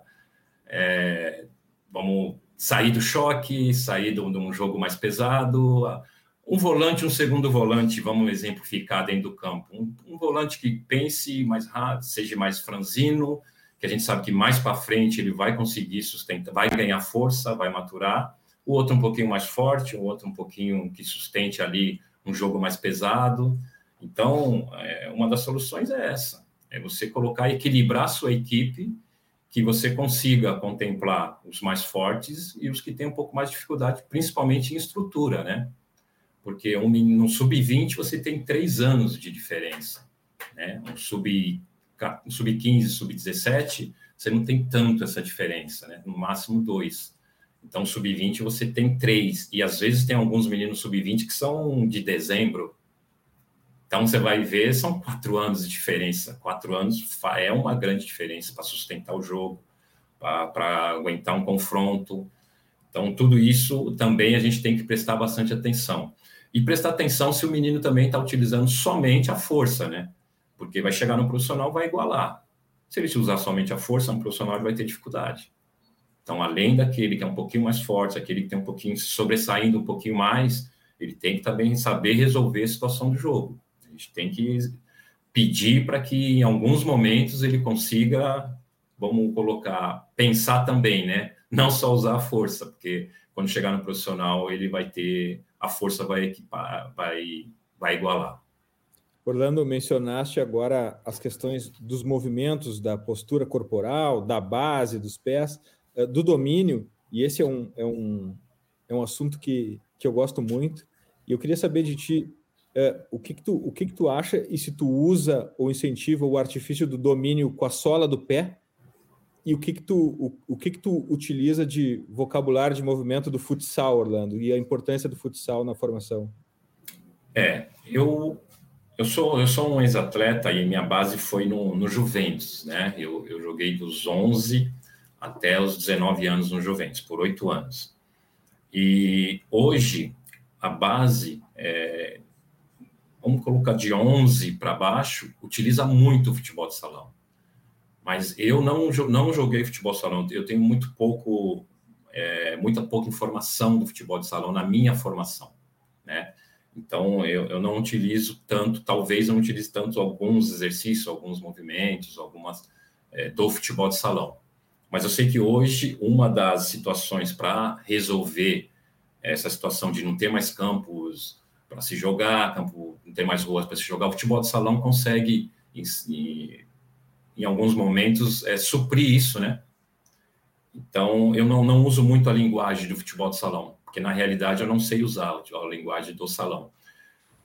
é, vamos, sair do choque, sair de um jogo mais pesado um volante, um segundo volante, vamos exemplificar dentro do campo. Um, um volante que pense mais rápido, seja mais franzino, que a gente sabe que mais para frente ele vai conseguir sustentar, vai ganhar força, vai maturar. O outro um pouquinho mais forte, o outro um pouquinho que sustente ali um jogo mais pesado. Então, é, uma das soluções é essa: é você colocar, equilibrar a sua equipe, que você consiga contemplar os mais fortes e os que têm um pouco mais de dificuldade, principalmente em estrutura, né? Porque um, no sub-20 você tem três anos de diferença. Né? Um sub-15, um sub sub-17, você não tem tanto essa diferença, né? no máximo dois. Então, sub-20 você tem três, e às vezes tem alguns meninos sub-20 que são de dezembro. Então, você vai ver, são quatro anos de diferença. Quatro anos é uma grande diferença para sustentar o jogo, para aguentar um confronto. Então, tudo isso também a gente tem que prestar bastante atenção. E prestar atenção se o menino também está utilizando somente a força, né? Porque vai chegar no profissional, vai igualar. Se ele usar somente a força, um profissional vai ter dificuldade. Então, além daquele que é um pouquinho mais forte, aquele que tem um pouquinho sobressaindo um pouquinho mais, ele tem que também saber resolver a situação do jogo. A gente tem que pedir para que em alguns momentos ele consiga, vamos colocar, pensar também, né? Não só usar a força, porque quando chegar no profissional ele vai ter a força vai equipar, vai, vai igualar. Orlando, mencionaste agora as questões dos movimentos, da postura corporal, da base, dos pés, eh, do domínio, e esse é um, é um, é um assunto que, que eu gosto muito, e eu queria saber de ti é, o, que, que, tu, o que, que tu acha e se tu usa ou incentiva o artifício do domínio com a sola do pé e o que que tu, o, o que que tu utiliza de vocabulário de movimento do futsal, Orlando, e a importância do futsal na formação? É, eu eu sou eu sou um ex-atleta e minha base foi no, no Juventus, né? Eu, eu joguei dos 11 até os 19 anos no Juventus, por oito anos. E hoje a base, é, vamos colocar de 11 para baixo, utiliza muito o futebol de salão. Mas eu não, não joguei futebol salão, eu tenho muito pouco, é, muita pouca informação do futebol de salão na minha formação, né? Então, eu, eu não utilizo tanto, talvez não utilize tanto alguns exercícios, alguns movimentos, algumas é, do futebol de salão. Mas eu sei que hoje, uma das situações para resolver essa situação de não ter mais campos para se jogar, campo, não ter mais ruas para se jogar, o futebol de salão consegue alguns momentos, é, suprir isso, né? Então, eu não, não uso muito a linguagem do futebol de salão, porque na realidade eu não sei usar a linguagem do salão.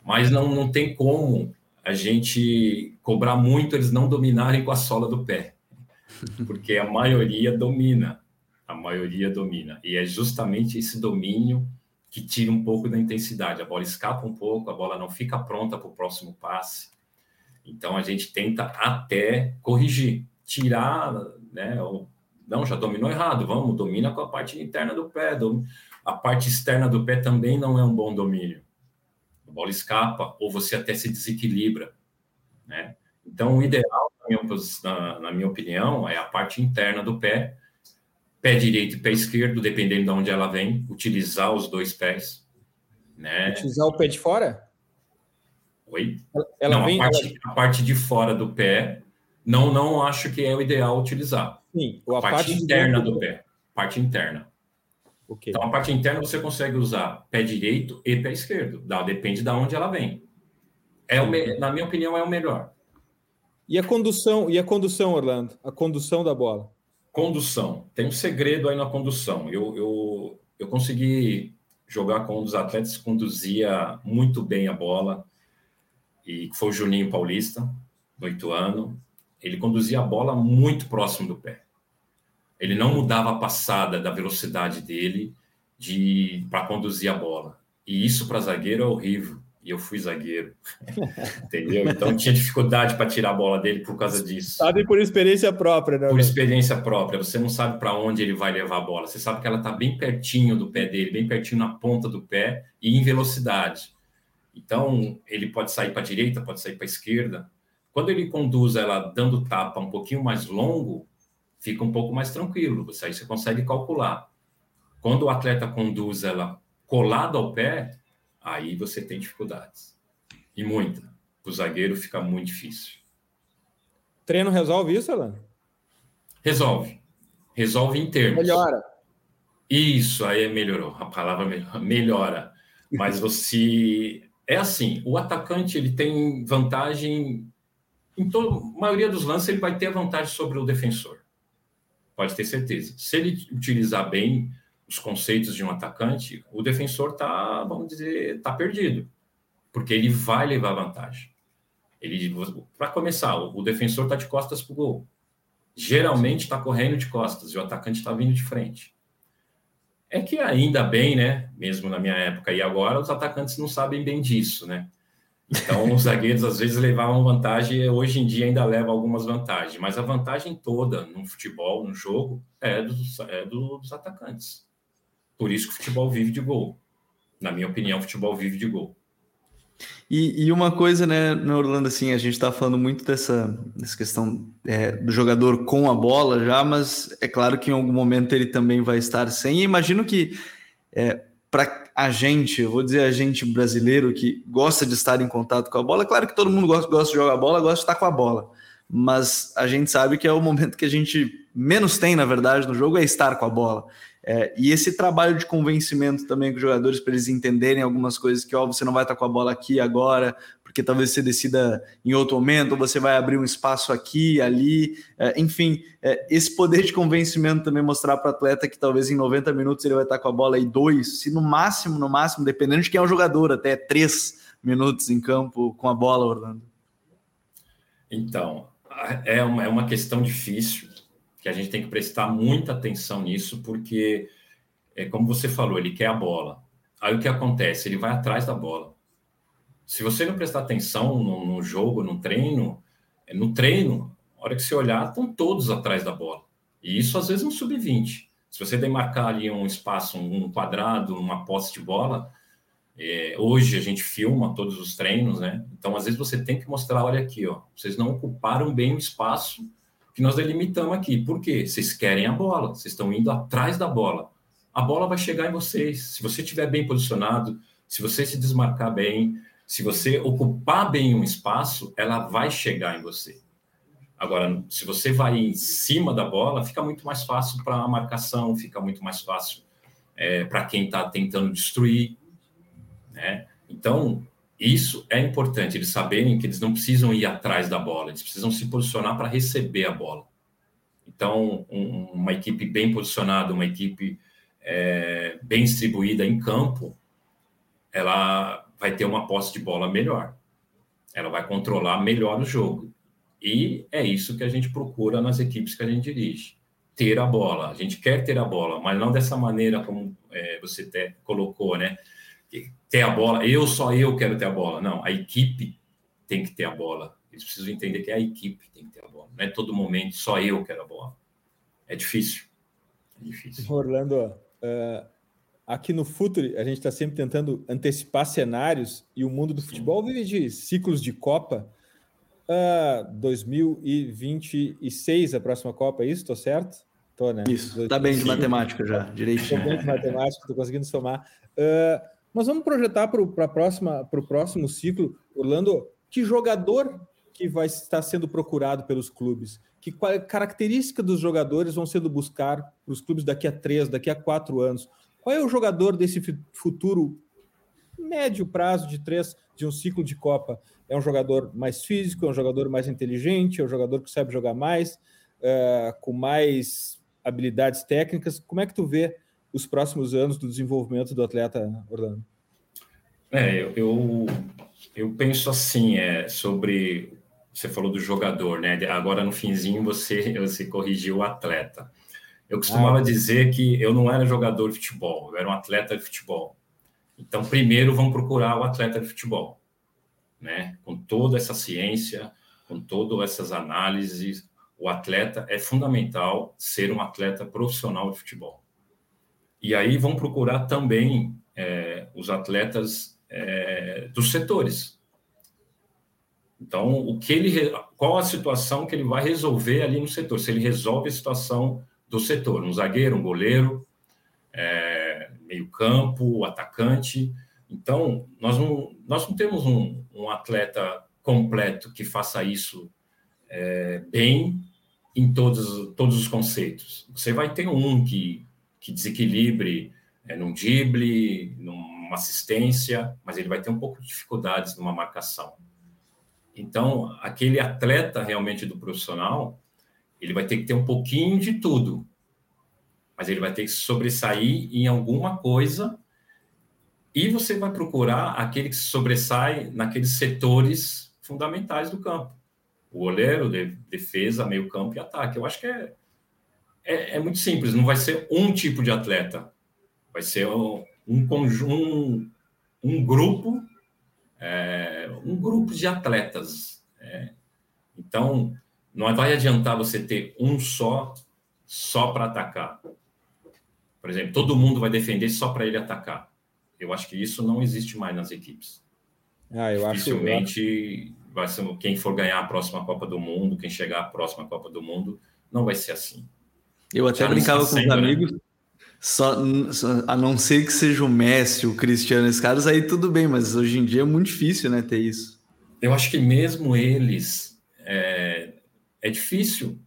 Mas não, não tem como a gente cobrar muito eles não dominarem com a sola do pé, porque a maioria domina, a maioria domina, e é justamente esse domínio que tira um pouco da intensidade. A bola escapa um pouco, a bola não fica pronta para o próximo passe. Então a gente tenta até corrigir, tirar, né? Não, já dominou errado, vamos, domina com a parte interna do pé. A parte externa do pé também não é um bom domínio. A bola escapa ou você até se desequilibra, né? Então o ideal, na minha, na, na minha opinião, é a parte interna do pé pé direito e pé esquerdo, dependendo de onde ela vem, utilizar os dois pés. Né? Utilizar o pé de fora? Oi? Ela não, vem, a, parte, ela... a parte de fora do pé, não, não acho que é o ideal utilizar. Sim, a, a parte, parte interna do pé. Parte interna. Okay. Então, a parte interna você consegue usar pé direito e pé esquerdo. Depende de onde ela vem. É o me... Na minha opinião, é o melhor. E a condução, e a condução, Orlando? A condução da bola? Condução. Tem um segredo aí na condução. Eu, eu, eu consegui jogar com um dos atletas que conduzia muito bem a bola, e foi o Juninho Paulista, do ano. Ele conduzia a bola muito próximo do pé. Ele não mudava a passada da velocidade dele de para conduzir a bola. E isso para zagueiro é horrível e eu fui zagueiro. Entendeu? Então tinha dificuldade para tirar a bola dele por causa disso. Sabe por experiência própria, né? Por experiência própria. Você não sabe para onde ele vai levar a bola. Você sabe que ela está bem pertinho do pé dele, bem pertinho na ponta do pé e em velocidade. Então ele pode sair para a direita, pode sair para a esquerda. Quando ele conduz ela dando tapa um pouquinho mais longo, fica um pouco mais tranquilo. Você aí você consegue calcular. Quando o atleta conduz ela colado ao pé, aí você tem dificuldades. E muita. O zagueiro fica muito difícil. Treino resolve isso, Alan? Resolve. Resolve em termos. Melhora. Isso, aí melhorou. A palavra melhora. Mas você. É assim: o atacante ele tem vantagem. Em toda a maioria dos lances, ele vai ter vantagem sobre o defensor. Pode ter certeza. Se ele utilizar bem os conceitos de um atacante, o defensor está, vamos dizer, está perdido, porque ele vai levar vantagem. Ele, para começar, o defensor está de costas para o gol. Geralmente está correndo de costas e o atacante está vindo de frente. É que ainda bem, né? Mesmo na minha época e agora, os atacantes não sabem bem disso, né? Então, os zagueiros às vezes levavam vantagem, hoje em dia ainda leva algumas vantagens, mas a vantagem toda no futebol, no jogo, é dos, é dos atacantes. Por isso que o futebol vive de gol. Na minha opinião, o futebol vive de gol. E, e uma coisa, né, no Orlando, assim, a gente está falando muito dessa, dessa questão é, do jogador com a bola já, mas é claro que em algum momento ele também vai estar sem. E imagino que é, para a gente, eu vou dizer a gente brasileiro que gosta de estar em contato com a bola, é claro que todo mundo gosta, gosta de jogar bola, gosta de estar com a bola, mas a gente sabe que é o momento que a gente menos tem, na verdade, no jogo, é estar com a bola. É, e esse trabalho de convencimento também com os jogadores para eles entenderem algumas coisas que ó, você não vai estar com a bola aqui agora, porque talvez você decida em outro momento, você vai abrir um espaço aqui, ali, é, enfim, é, esse poder de convencimento também mostrar para o atleta que talvez em 90 minutos ele vai estar com a bola e dois, se no máximo, no máximo, dependendo de quem é o jogador, até três minutos em campo com a bola, Orlando. Então, é uma, é uma questão difícil que a gente tem que prestar muita atenção nisso, porque, é, como você falou, ele quer a bola. Aí o que acontece? Ele vai atrás da bola. Se você não prestar atenção no, no jogo, no treino, é, no treino, a hora que você olhar, estão todos atrás da bola. E isso às vezes é um sub-20. Se você demarcar ali um espaço, um quadrado, uma posse de bola, é, hoje a gente filma todos os treinos, né? Então, às vezes você tem que mostrar, olha aqui, ó, vocês não ocuparam bem o espaço que nós delimitamos aqui. Por quê? Vocês querem a bola, vocês estão indo atrás da bola. A bola vai chegar em vocês. Se você estiver bem posicionado, se você se desmarcar bem, se você ocupar bem um espaço, ela vai chegar em você. Agora, se você vai em cima da bola, fica muito mais fácil para a marcação, fica muito mais fácil é, para quem está tentando destruir. Né? Então, isso é importante, eles saberem que eles não precisam ir atrás da bola, eles precisam se posicionar para receber a bola. Então, um, uma equipe bem posicionada, uma equipe é, bem distribuída em campo, ela vai ter uma posse de bola melhor. ela vai controlar melhor o jogo. E é isso que a gente procura nas equipes que a gente dirige. Ter a bola. A gente quer ter a bola, mas não dessa maneira como é, você te, colocou, né? Ter a bola, eu só eu quero ter a bola. Não, a equipe tem que ter a bola. Eles precisam entender que é a equipe que tem que ter a bola. Não é todo momento só eu quero a bola. É difícil. É difícil. Orlando, uh, aqui no Futuri, a gente está sempre tentando antecipar cenários e o mundo do futebol vive de ciclos de Copa. Uh, 2026, a próxima Copa, é isso? Estou certo? Tô, né? Isso, tá bem de matemática já, direitinho. Tô bem de matemática, tô conseguindo somar. Uh, mas vamos projetar para o próximo ciclo, Orlando, que jogador que vai estar sendo procurado pelos clubes? Que característica dos jogadores vão sendo buscar para os clubes daqui a três, daqui a quatro anos? Qual é o jogador desse futuro médio prazo de três de um ciclo de Copa? É um jogador mais físico, é um jogador mais inteligente, é um jogador que sabe jogar mais, uh, com mais habilidades técnicas. Como é que tu vê os próximos anos do desenvolvimento do atleta, Orlando? É, eu, eu, eu penso assim, é, sobre. Você falou do jogador, né? Agora no finzinho você, você corrigiu o atleta. Eu costumava ah, dizer que eu não era jogador de futebol, eu era um atleta de futebol. Então, primeiro vamos procurar o atleta de futebol, né? Com toda essa ciência, com todas essas análises, o atleta é fundamental ser um atleta profissional de futebol. E aí vão procurar também é, os atletas é, dos setores. Então, o que ele, qual a situação que ele vai resolver ali no setor? Se ele resolve a situação do setor, um zagueiro, um goleiro, é, meio campo, atacante. Então, nós não, nós não temos um, um atleta completo que faça isso é, bem em todos, todos os conceitos. Você vai ter um que, que desequilibre é, num drible, numa assistência, mas ele vai ter um pouco de dificuldades numa marcação. Então, aquele atleta realmente do profissional, ele vai ter que ter um pouquinho de tudo, mas ele vai ter que sobressair em alguma coisa e você vai procurar aquele que sobressai naqueles setores fundamentais do campo o goleiro, de, defesa, meio campo e ataque. Eu acho que é, é, é, muito simples, não vai ser um tipo de atleta, vai ser um, um conjunto, um grupo, é, um grupo de atletas. É. Então, não vai adiantar você ter um só, só para atacar. Por exemplo, todo mundo vai defender só para ele atacar. Eu acho que isso não existe mais nas equipes. Ah, eu Dificilmente acho vai ser quem for ganhar a próxima Copa do Mundo, quem chegar à próxima Copa do Mundo, não vai ser assim. Eu até Já brincava com os né? amigos, né? só, a não ser que seja o Messi, o Cristiano, esses caras, aí tudo bem, mas hoje em dia é muito difícil, né, ter isso. Eu acho que mesmo eles é, é difícil,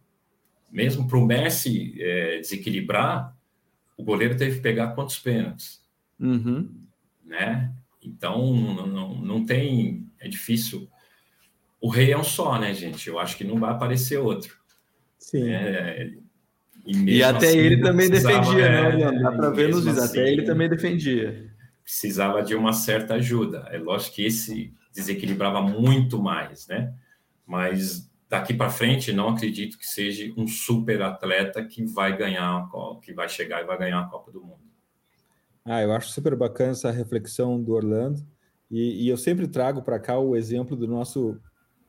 mesmo para o Messi é, desequilibrar, o goleiro teve que pegar quantos pênaltis, uhum. né? Então não, não, não tem, é difícil o rei é um só, né, gente? Eu acho que não vai aparecer outro. Sim. É, e, e, até assim, ele também defendia, né, é, né, Dá para ver nos vídeos, assim, até ele também defendia. Precisava de uma certa ajuda. É lógico que esse desequilibrava muito mais, né? Mas daqui para frente, não acredito que seja um super atleta que vai ganhar, que vai chegar e vai ganhar a Copa do Mundo. Ah, eu acho super bacana essa reflexão do Orlando. E, e eu sempre trago para cá o exemplo do nosso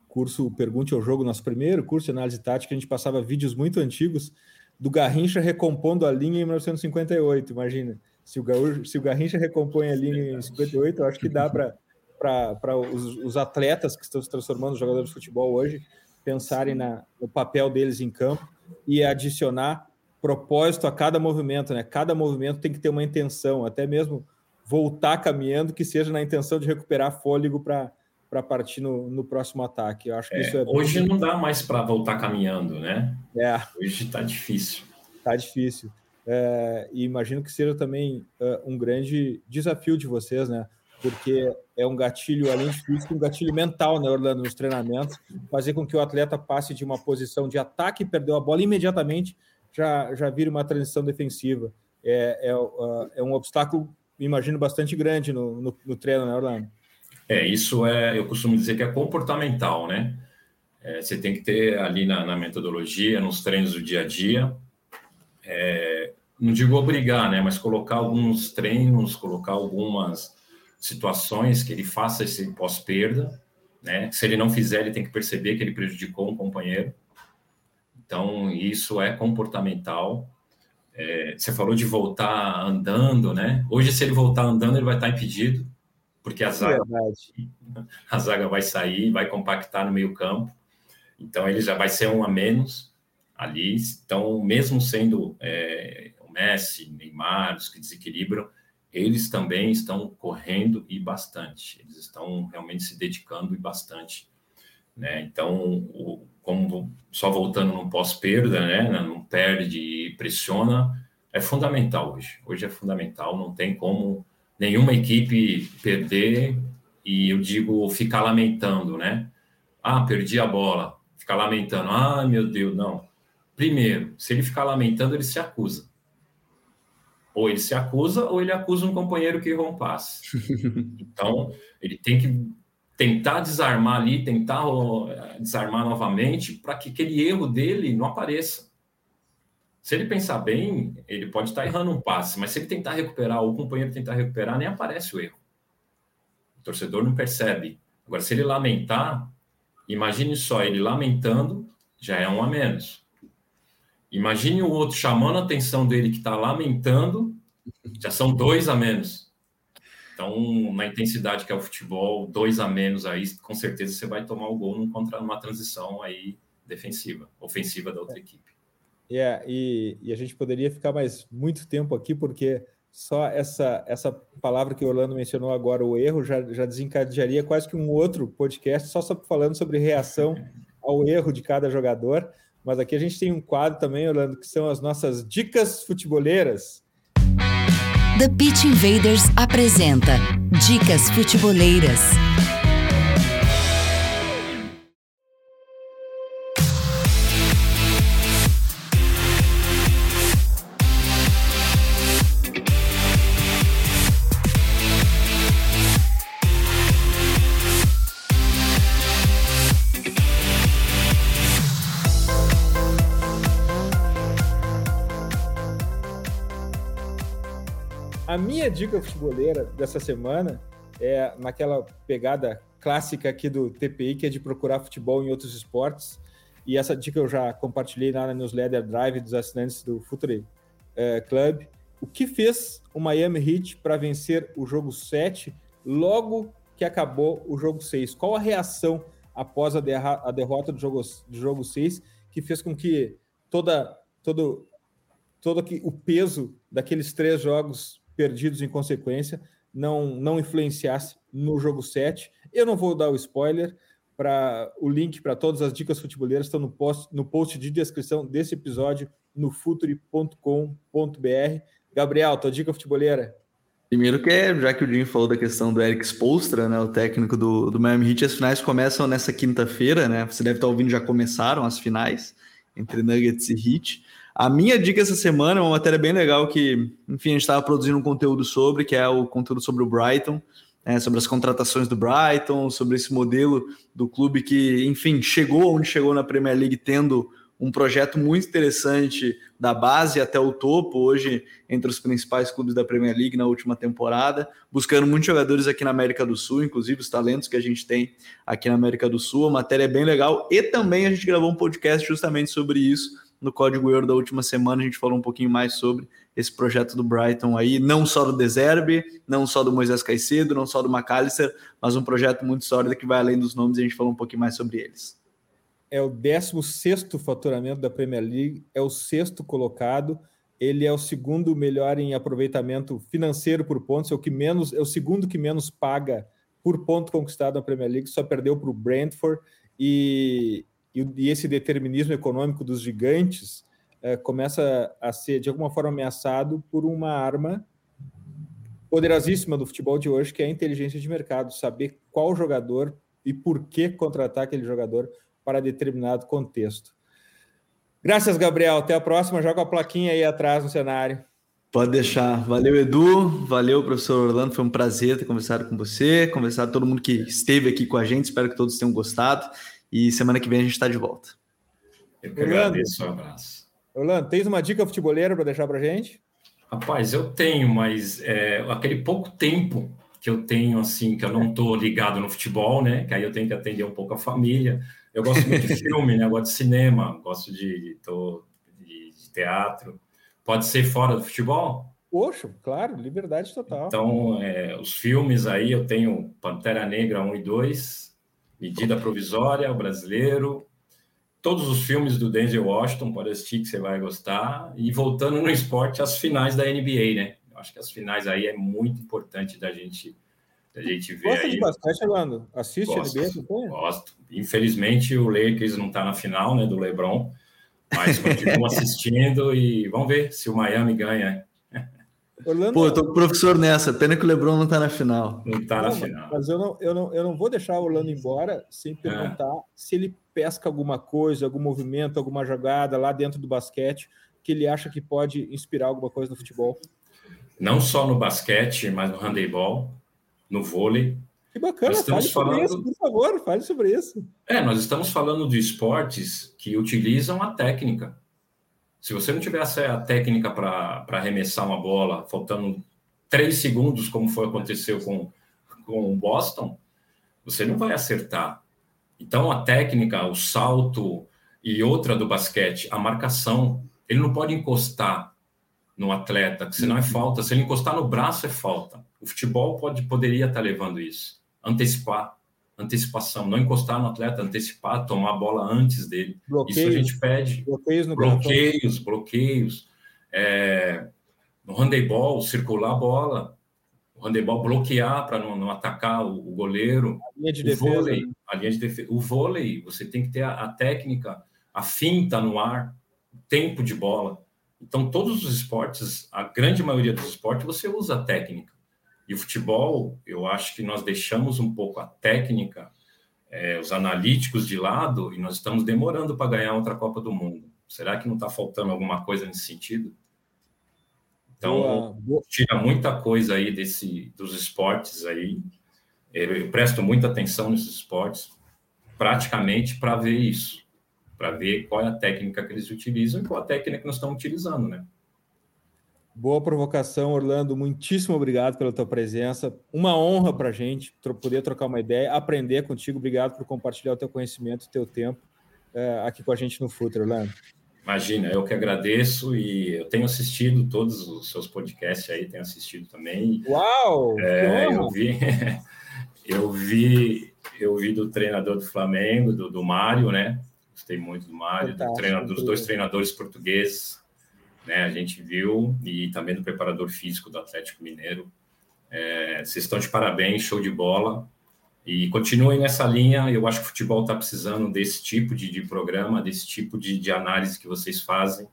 curso Pergunte ao Jogo, nosso primeiro curso de análise tática, a gente passava vídeos muito antigos do Garrincha recompondo a linha em 1958. Imagina, se o, Gaúcho, se o Garrincha recompõe a linha em 58, eu acho que dá para os, os, atletas que estão se transformando em jogadores de futebol hoje pensarem na, no papel deles em campo e adicionar propósito a cada movimento, né? Cada movimento tem que ter uma intenção, até mesmo voltar caminhando que seja na intenção de recuperar fôlego para para partir no, no, próximo ataque. Eu acho que é, isso é hoje bem... não dá mais para voltar caminhando, né? É. Hoje está difícil. Está difícil. É, e imagino que seja também uh, um grande desafio de vocês, né? Porque é um gatilho, além de físico, um gatilho mental, né, Orlando, nos treinamentos, fazer com que o atleta passe de uma posição de ataque e perdeu a bola imediatamente já, já vira uma transição defensiva. É, é, uh, é um obstáculo, imagino, bastante grande no, no, no treino, né, Orlando? É, isso é, eu costumo dizer que é comportamental, né? É, você tem que ter ali na, na, metodologia, nos treinos do dia a dia, é, não digo obrigar, né? Mas colocar alguns treinos, colocar algumas situações que ele faça esse pós-perda, né? Se ele não fizer, ele tem que perceber que ele prejudicou um companheiro. Então, isso é comportamental. É, você falou de voltar andando, né? Hoje, se ele voltar andando, ele vai estar impedido, porque a zaga, a zaga vai sair, vai compactar no meio campo. Então, ele já vai ser um a menos ali. Então, mesmo sendo é, o Messi, Neymar, os que desequilibram, eles também estão correndo e bastante. Eles estão realmente se dedicando e bastante. Né? Então, o, como só voltando no pós-perda, né? não perde e pressiona, é fundamental hoje. Hoje é fundamental, não tem como nenhuma equipe perder e eu digo ficar lamentando, né? Ah, perdi a bola, ficar lamentando, ah, meu Deus, não. Primeiro, se ele ficar lamentando, ele se acusa. Ou ele se acusa, ou ele acusa um companheiro que errou um passe. Então, ele tem que tentar desarmar ali, tentar desarmar novamente, para que aquele erro dele não apareça. Se ele pensar bem, ele pode estar errando um passe, mas se ele tentar recuperar, ou o companheiro tentar recuperar, nem aparece o erro. O torcedor não percebe. Agora, se ele lamentar, imagine só ele lamentando, já é um a menos. Imagine o outro chamando a atenção dele que está lamentando, já são dois a menos. Então, na intensidade que é o futebol, dois a menos aí, com certeza você vai tomar o gol contra uma transição aí defensiva, ofensiva da outra equipe. É, yeah, e, e, a gente poderia ficar mais muito tempo aqui, porque só essa, essa palavra que o Orlando mencionou agora, o erro, já, já desencadearia quase que um outro podcast só falando sobre reação ao erro de cada jogador. Mas aqui a gente tem um quadro também, Orlando, que são as nossas dicas futeboleiras. The Pitch Invaders apresenta Dicas Futeboleiras. Minha dica futeboleira dessa semana é naquela pegada clássica aqui do TPI, que é de procurar futebol em outros esportes. E essa dica eu já compartilhei lá na newsletter Drive dos assinantes do Future é, Club. O que fez o Miami Heat para vencer o jogo 7 logo que acabou o jogo 6? Qual a reação após a, a derrota do jogo, do jogo 6 que fez com que toda, todo, todo aqui, o peso daqueles três jogos perdidos em consequência, não, não influenciasse no jogo 7. Eu não vou dar o spoiler, para o link para todas as dicas futeboleiras estão no post, no post de descrição desse episódio no futuri.com.br. Gabriel, tua dica futeboleira? Primeiro que é, já que o Jim falou da questão do Eric Spolstra, né, o técnico do, do Miami Heat, as finais começam nessa quinta-feira, né? Você deve estar ouvindo, já começaram as finais entre Nuggets e Heat. A minha dica essa semana é uma matéria bem legal que, enfim, a gente estava produzindo um conteúdo sobre, que é o conteúdo sobre o Brighton, né, sobre as contratações do Brighton, sobre esse modelo do clube que, enfim, chegou onde chegou na Premier League tendo um projeto muito interessante da base até o topo, hoje entre os principais clubes da Premier League na última temporada, buscando muitos jogadores aqui na América do Sul, inclusive os talentos que a gente tem aqui na América do Sul. A matéria é bem legal e também a gente gravou um podcast justamente sobre isso no Código Euro da última semana, a gente falou um pouquinho mais sobre esse projeto do Brighton aí, não só do Deserbe, não só do Moisés Caicedo, não só do McAllister, mas um projeto muito sólido que vai além dos nomes e a gente falou um pouquinho mais sobre eles. É o 16 faturamento da Premier League, é o sexto colocado, ele é o segundo melhor em aproveitamento financeiro por pontos, é o que menos, é o segundo que menos paga por ponto conquistado na Premier League, só perdeu para o Brentford e, e, e esse determinismo econômico dos gigantes é, começa a ser, de alguma forma, ameaçado por uma arma poderosíssima do futebol de hoje, que é a inteligência de mercado, saber qual jogador e por que contratar aquele jogador para determinado contexto. Graças, Gabriel. Até a próxima. Joga a plaquinha aí atrás no cenário. Pode deixar. Valeu, Edu. Valeu, professor Orlando. Foi um prazer ter conversado com você, conversado com todo mundo que esteve aqui com a gente. Espero que todos tenham gostado. E semana que vem a gente está de volta. Eu que agradeço. Um abraço. Orlando, tens uma dica futebolera para deixar para gente? Rapaz, eu tenho, mas é, aquele pouco tempo que eu tenho, assim, que eu não estou ligado no futebol, né? Que aí eu tenho que atender um pouco a família. Eu gosto muito de filme, né? Eu gosto de cinema, gosto de, tô, de, de teatro. Pode ser fora do futebol? Poxa, claro, liberdade total. Então, é, os filmes aí, eu tenho Pantera Negra 1 e 2, Medida Provisória, O Brasileiro, todos os filmes do Denzel Washington, pode assistir que você vai gostar. E voltando no esporte, as finais da NBA, né? Eu acho que as finais aí é muito importante da gente, da gente ver Gosta aí. de basquete, Orlando? Assiste Gosto, NBA? Gosto. Infelizmente, o Lakers não está na final, né, do LeBron, mas continuo assistindo e vamos ver se o Miami ganha. Orlando, Pô, eu tô com o professor nessa. Pena que o Lebron não tá na final. Não tá na final. Mas eu não, eu, não, eu não vou deixar o Orlando embora sem é. perguntar é. se ele pesca alguma coisa, algum movimento, alguma jogada lá dentro do basquete que ele acha que pode inspirar alguma coisa no futebol. Não só no basquete, mas no handebol, no vôlei. Que bacana, nós estamos fale falando... sobre isso, por favor, fale sobre isso. É, nós estamos falando de esportes que utilizam a técnica. Se você não tivesse a técnica para arremessar uma bola, faltando três segundos, como foi aconteceu com, com o Boston, você não vai acertar. Então, a técnica, o salto e outra do basquete, a marcação, ele não pode encostar no atleta, senão é falta. Se ele encostar no braço, é falta. O futebol pode, poderia estar levando isso. Antecipar antecipação, não encostar no atleta, antecipar, tomar a bola antes dele. Bloqueios, Isso a gente pede. Bloqueios, no bloqueios, bloqueios. É, no handebol, circular a bola. O handebol bloquear para não, não, atacar o, o goleiro. A linha de o defesa. Vôlei, a linha de defesa. O vôlei, você tem que ter a, a técnica, a finta no ar, o tempo de bola. Então, todos os esportes, a grande maioria dos esportes, você usa a técnica. E o futebol, eu acho que nós deixamos um pouco a técnica, é, os analíticos de lado, e nós estamos demorando para ganhar outra Copa do Mundo. Será que não está faltando alguma coisa nesse sentido? Então, boa, tira muita coisa aí desse, dos esportes aí. Eu presto muita atenção nesses esportes, praticamente para ver isso, para ver qual é a técnica que eles utilizam e qual a técnica que nós estamos utilizando, né? Boa provocação, Orlando. Muitíssimo obrigado pela tua presença. Uma honra para a gente poder trocar uma ideia, aprender contigo. Obrigado por compartilhar o teu conhecimento, o teu tempo é, aqui com a gente no Futre, Orlando. Imagina, eu que agradeço e eu tenho assistido todos os seus podcasts aí, tenho assistido também. Uau! É, eu vi, eu vi, eu vi do treinador do Flamengo, do, do Mário, né? Gostei muito do Mário, do treinador, dos dois treinadores portugueses né? A gente viu, e também do preparador físico do Atlético Mineiro. É, vocês estão de parabéns, show de bola. E continuem nessa linha. Eu acho que o futebol está precisando desse tipo de, de programa, desse tipo de, de, análise que vocês fazem,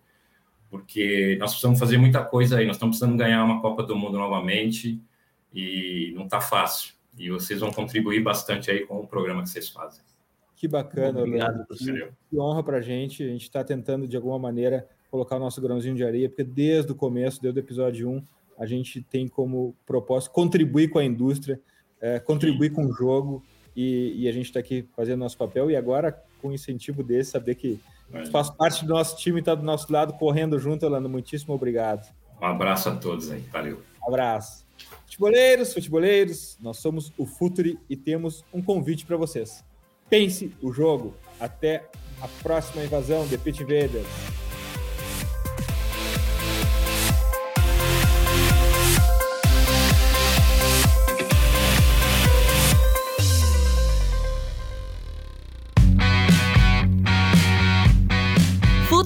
porque nós precisamos fazer muita coisa aí. Nós estamos precisando ganhar uma Copa do Mundo novamente e não está fácil. E vocês vão contribuir bastante aí com o programa que vocês fazem. Que bacana, Obrigado, que, que honra para a gente. A gente está tentando, de alguma maneira, colocar o nosso grãozinho de areia, porque desde o começo, desde o episódio 1, a gente tem como propósito contribuir com a indústria, é, contribuir Sim. com o jogo, e, e a gente está aqui fazendo nosso papel, e agora, com um incentivo desse, saber que faz parte do nosso time, está do nosso lado, correndo junto, Orlando, muitíssimo obrigado. Um abraço a todos aí, valeu. Um abraço. Futeboleiros, futeboleiros, nós somos o Futuri e temos um convite para vocês. Pense o jogo. Até a próxima invasão, The Pit Invaders.